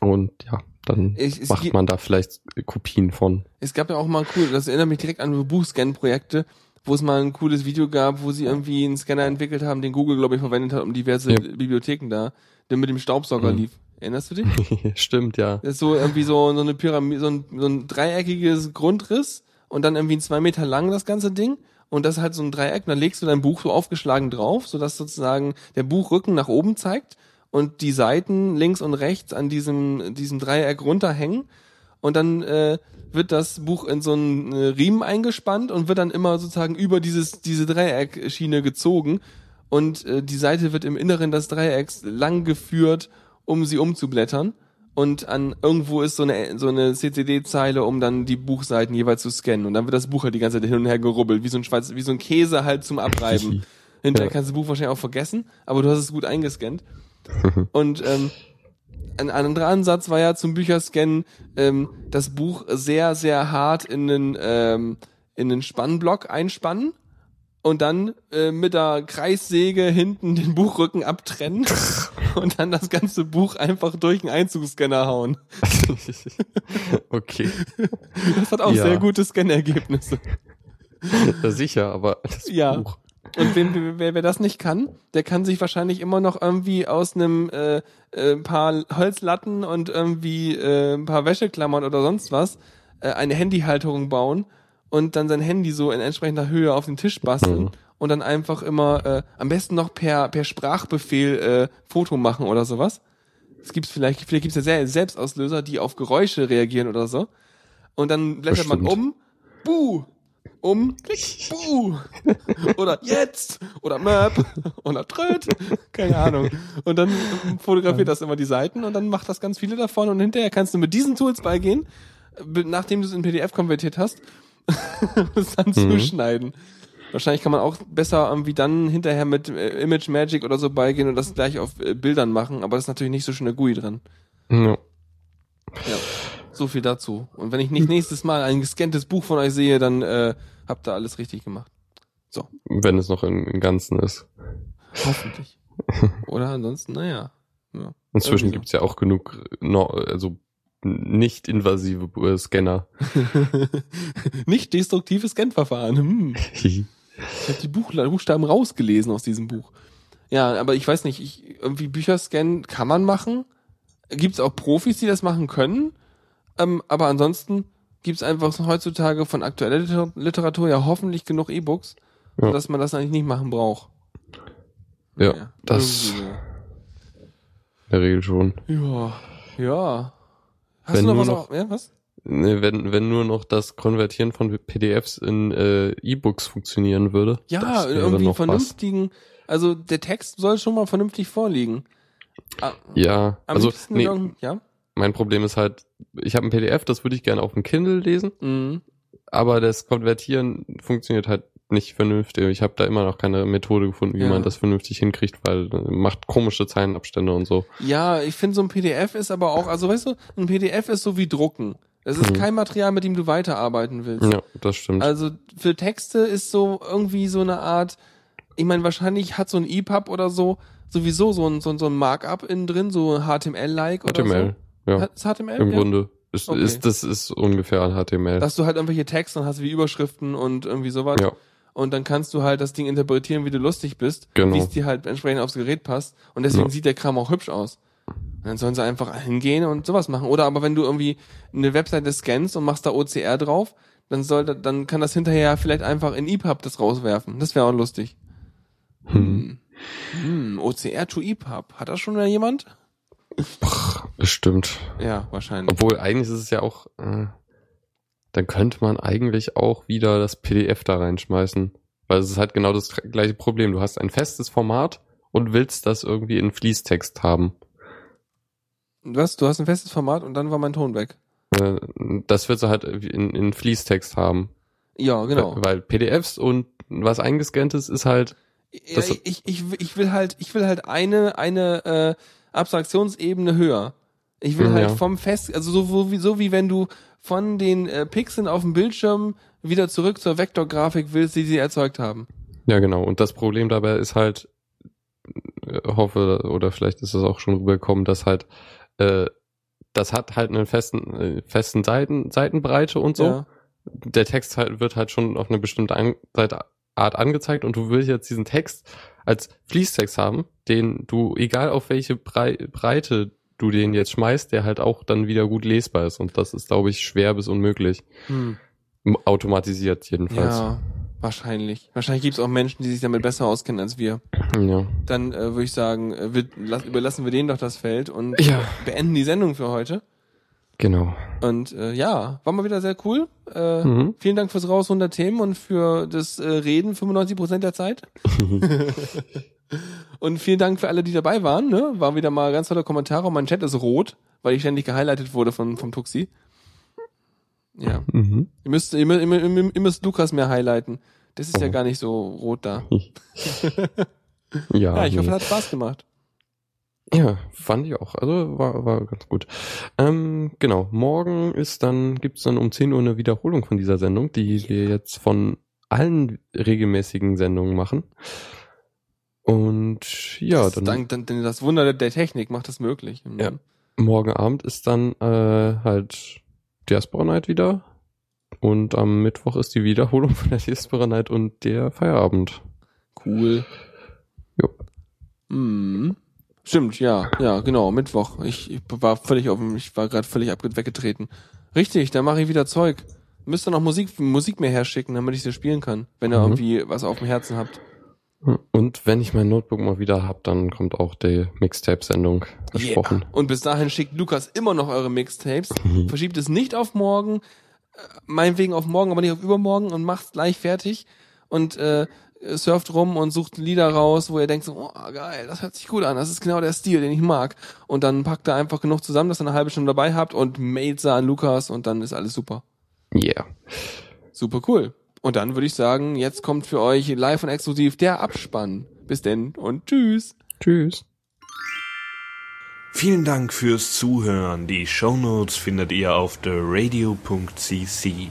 und ja, dann Ich- macht man da vielleicht Kopien von. Es gab ja auch mal cool, das erinnert mich direkt an Buchscan-Projekte, wo es mal ein cooles Video gab, wo sie irgendwie einen Scanner entwickelt haben, den Google, glaube ich, verwendet hat, um diverse Ja. Bibliotheken da, der mit dem Staubsauger Mhm. lief. Erinnerst du dich? *laughs* Stimmt, ja. Das ist so irgendwie so, so eine Pyramide, so ein, so ein dreieckiges Grundriss und dann irgendwie zwei Meter lang das ganze Ding. Und das ist halt so ein Dreieck. Dann legst du dein Buch so aufgeschlagen drauf, sodass sozusagen der Buchrücken nach oben zeigt und die Seiten links und rechts an diesem, diesem Dreieck runterhängen. Und dann äh, wird das Buch in so einen äh, Riemen eingespannt und wird dann immer sozusagen über dieses, diese Dreieckschiene gezogen. Und äh, die Seite wird im Inneren des Dreiecks lang geführt, um sie umzublättern. Und an irgendwo ist so eine, so eine CCD-Zeile, um dann die Buchseiten jeweils zu scannen. Und dann wird das Buch halt die ganze Zeit hin und her gerubbelt, wie so ein Schweiz, wie so ein Käse halt zum Abreiben. *laughs* Hinterher kannst du das Buch wahrscheinlich auch vergessen, aber du hast es gut eingescannt. *laughs* Und ähm, ein anderer Ansatz war ja zum Bücherscannen, ähm, das Buch sehr, sehr hart in den, ähm, in den Spannblock einspannen und dann äh, mit der Kreissäge hinten den Buchrücken abtrennen *laughs* und dann das ganze Buch einfach durch einen Einzugsscanner hauen. *laughs* okay. Das hat auch Ja. sehr gute Scannergebnisse. Ja, sicher, aber das Ja. Buch. Und wem, wer, wer das nicht kann, der kann sich wahrscheinlich immer noch irgendwie aus einem äh, äh, paar Holzlatten und irgendwie äh, ein paar Wäscheklammern oder sonst was äh, eine Handyhalterung bauen und dann sein Handy so in entsprechender Höhe auf den Tisch basteln Mhm. und dann einfach immer äh, am besten noch per per Sprachbefehl äh, Foto machen oder sowas. Es gibt vielleicht vielleicht gibt's ja sehr Selbstauslöser, die auf Geräusche reagieren oder so. Und dann blättert man Bestimmt. um, buh, um, klick, buh. Oder jetzt. Oder Map. Oder Tröd. Keine Ahnung. Und dann fotografiert das immer die Seiten und dann macht das ganz viele davon und hinterher kannst du mit diesen Tools beigehen, be- nachdem du es in PDF konvertiert hast, *laughs* es dann zuschneiden. Wahrscheinlich kann man auch besser irgendwie dann hinterher mit äh, Image Magic oder so beigehen und das gleich auf äh, Bildern machen, aber das ist natürlich nicht so schön der GUI drin. Ja. Ja. So viel dazu. Und wenn ich nicht nächstes Mal ein gescanntes Buch von euch sehe, dann äh, habt ihr alles richtig gemacht. Wenn es noch im, im Ganzen ist. Hoffentlich. *laughs* Oder ansonsten, naja. Ja. Inzwischen so. gibt's ja auch genug no, also nicht invasive äh, Scanner. *laughs* Nicht destruktives Scan-Verfahren. Hm. Ich habe die Buchla- Buchstaben rausgelesen aus diesem Buch. Ja, aber ich weiß nicht, ich, irgendwie Bücher scannen kann man machen. Gibt es auch Profis, die das machen können. Ähm, aber ansonsten gibt es einfach heutzutage von aktueller Liter- Literatur ja hoffentlich genug E-Books, Ja. dass man das eigentlich nicht machen braucht. Ja, das irgendwie in der Regel schon. Ja, ja. Hast Wenn du noch was? noch- auf- ja, was? Ne, wenn, wenn nur noch das Konvertieren von PDFs in äh, E-Books funktionieren würde. Ja, das irgendwie noch was. vernünftigen. Also der Text soll schon mal vernünftig vorliegen. Ah, Ja, am also nee, ja. Mein Problem ist halt, ich habe ein PDF, das würde ich gerne auf dem Kindle lesen, Mhm. aber das Konvertieren funktioniert halt nicht vernünftig. Ich habe da immer noch keine Methode gefunden, wie Ja. man das vernünftig hinkriegt, weil äh, macht komische Zeilenabstände und so. Ja, ich finde so ein PDF ist aber auch, also weißt du, ein PDF ist so wie Drucken. Es ist Mhm. kein Material, mit dem du weiterarbeiten willst. Ja, das stimmt. Also für Texte ist so irgendwie so eine Art, ich meine, wahrscheinlich hat so ein EPUB oder so sowieso so ein, so ein, so ein Markup innen drin, so HTML-like oder HTML, so. Ja. Ist HTML? Im ja? Grunde. Ist, Okay. ist, das ist ungefähr HTML. Dass du halt irgendwelche Texte dann hast wie Überschriften und irgendwie sowas. ja. und dann kannst du halt das Ding interpretieren, wie du lustig bist, Genau. wie es dir halt entsprechend aufs Gerät passt und deswegen Ja. sieht der Kram auch hübsch aus. Und dann sollen sie einfach hingehen und sowas machen. Oder aber wenn du irgendwie eine Webseite scannst und machst da OCR drauf, dann soll da- dann kann das hinterher vielleicht einfach in EPUB das rauswerfen. Das wäre auch lustig. Hm. Hm, OCR to EPUB. Hat das schon mal jemand? Bestimmt. Ja, wahrscheinlich. Obwohl eigentlich ist es ja auch, äh, dann könnte man eigentlich auch wieder das PDF da reinschmeißen. Weil es ist halt genau das gleiche Problem. Du hast ein festes Format und willst das irgendwie in Fließtext haben. Was? Du hast ein festes Format und dann war mein Ton weg. Äh, Das willst du halt in, in Fließtext haben. Ja, genau. Weil PDFs und was eingescanntes ist halt, Ja, ich, ich, ich will halt, ich will halt eine, eine äh, Abstraktionsebene höher. Ich will Hm, halt ja. vom Fest, also so, so, wie, so wie wenn du von den äh, Pixeln auf dem Bildschirm wieder zurück zur Vektorgrafik willst, die sie erzeugt haben. ja genau. Und das Problem dabei ist halt, äh, hoffe, oder vielleicht ist es auch schon rübergekommen, dass halt, äh, das hat halt einen festen, äh, festen Seiten, Seitenbreite und so. Ja. der Text halt, wird halt schon auf eine bestimmte An Seite- Art angezeigt und du willst jetzt diesen Text als Fließtext haben, den du, egal auf welche Brei Breite du den jetzt schmeißt, der halt auch dann wieder gut lesbar ist. Und das ist, glaube ich, schwer bis unmöglich. Hm. Automatisiert jedenfalls. ja, wahrscheinlich. Wahrscheinlich gibt es auch Menschen, die sich damit besser auskennen als wir. Ja. Dann äh, würde ich sagen, äh, wir, lass, überlassen wir denen doch das Feld und Ja. beenden die Sendung für heute. Genau. Und äh, ja, war mal wieder sehr cool. Äh, Mhm. Vielen Dank fürs Rausholen der Themen und für das äh, Reden 95% der Zeit. *laughs* und vielen Dank für alle, die dabei waren. Ne? War wieder mal ganz tolle Kommentare. Und mein Chat ist rot, weil ich ständig gehighlightet wurde von, vom Tuxi. Ja. Mhm. Ihr müsst, ihr, ihr, ihr müsst Lukas mehr highlighten. Das ist ja Oh. gar nicht so rot da. *laughs* *laughs* Ja, Ja, ich hoffe, nee. es hat Spaß gemacht. Ja, fand ich auch. Also war, war ganz gut. Ähm, genau, morgen ist dann, gibt's dann um 10 Uhr eine Wiederholung von dieser Sendung, die wir jetzt von allen regelmäßigen Sendungen machen. Und ja, das, dann dank, dann, denn das Wunder der Technik macht das möglich. Ja. morgen Abend ist dann äh, halt Diaspora Night wieder. Und am Mittwoch ist die Wiederholung von der Diaspora Night und der Feierabend. Cool. Jo. Mhm. Stimmt, ja, ja, genau, Mittwoch. Ich, ich war völlig auf dem, ich war gerade völlig abge weggetreten. Richtig, da mache ich wieder Zeug. Müsst ihr noch Musik, Musik mehr herschicken, damit ich sie spielen kann, wenn ihr Mhm. irgendwie was auf dem Herzen habt. Und wenn ich mein Notebook mal wieder hab, dann kommt auch die Mixtape-Sendung versprochen. Yeah. Und bis dahin schickt Lukas immer noch eure Mixtapes. Verschiebt es nicht auf morgen, äh, meinetwegen auf morgen, aber nicht auf übermorgen und macht's gleich fertig und äh, surft rum und sucht Lieder raus, wo ihr denkt so, oh geil, das hört sich gut an, das ist genau der Stil, den ich mag. Und dann packt ihr einfach genug zusammen, dass ihr eine halbe Stunde dabei habt und mailt sie an Lukas und dann ist alles super. Yeah. Super cool. Und dann würde ich sagen, jetzt kommt für euch live und exklusiv der Abspann. Bis denn und tschüss. Tschüss. Vielen Dank fürs Zuhören. Die Shownotes findet ihr auf theradio.cc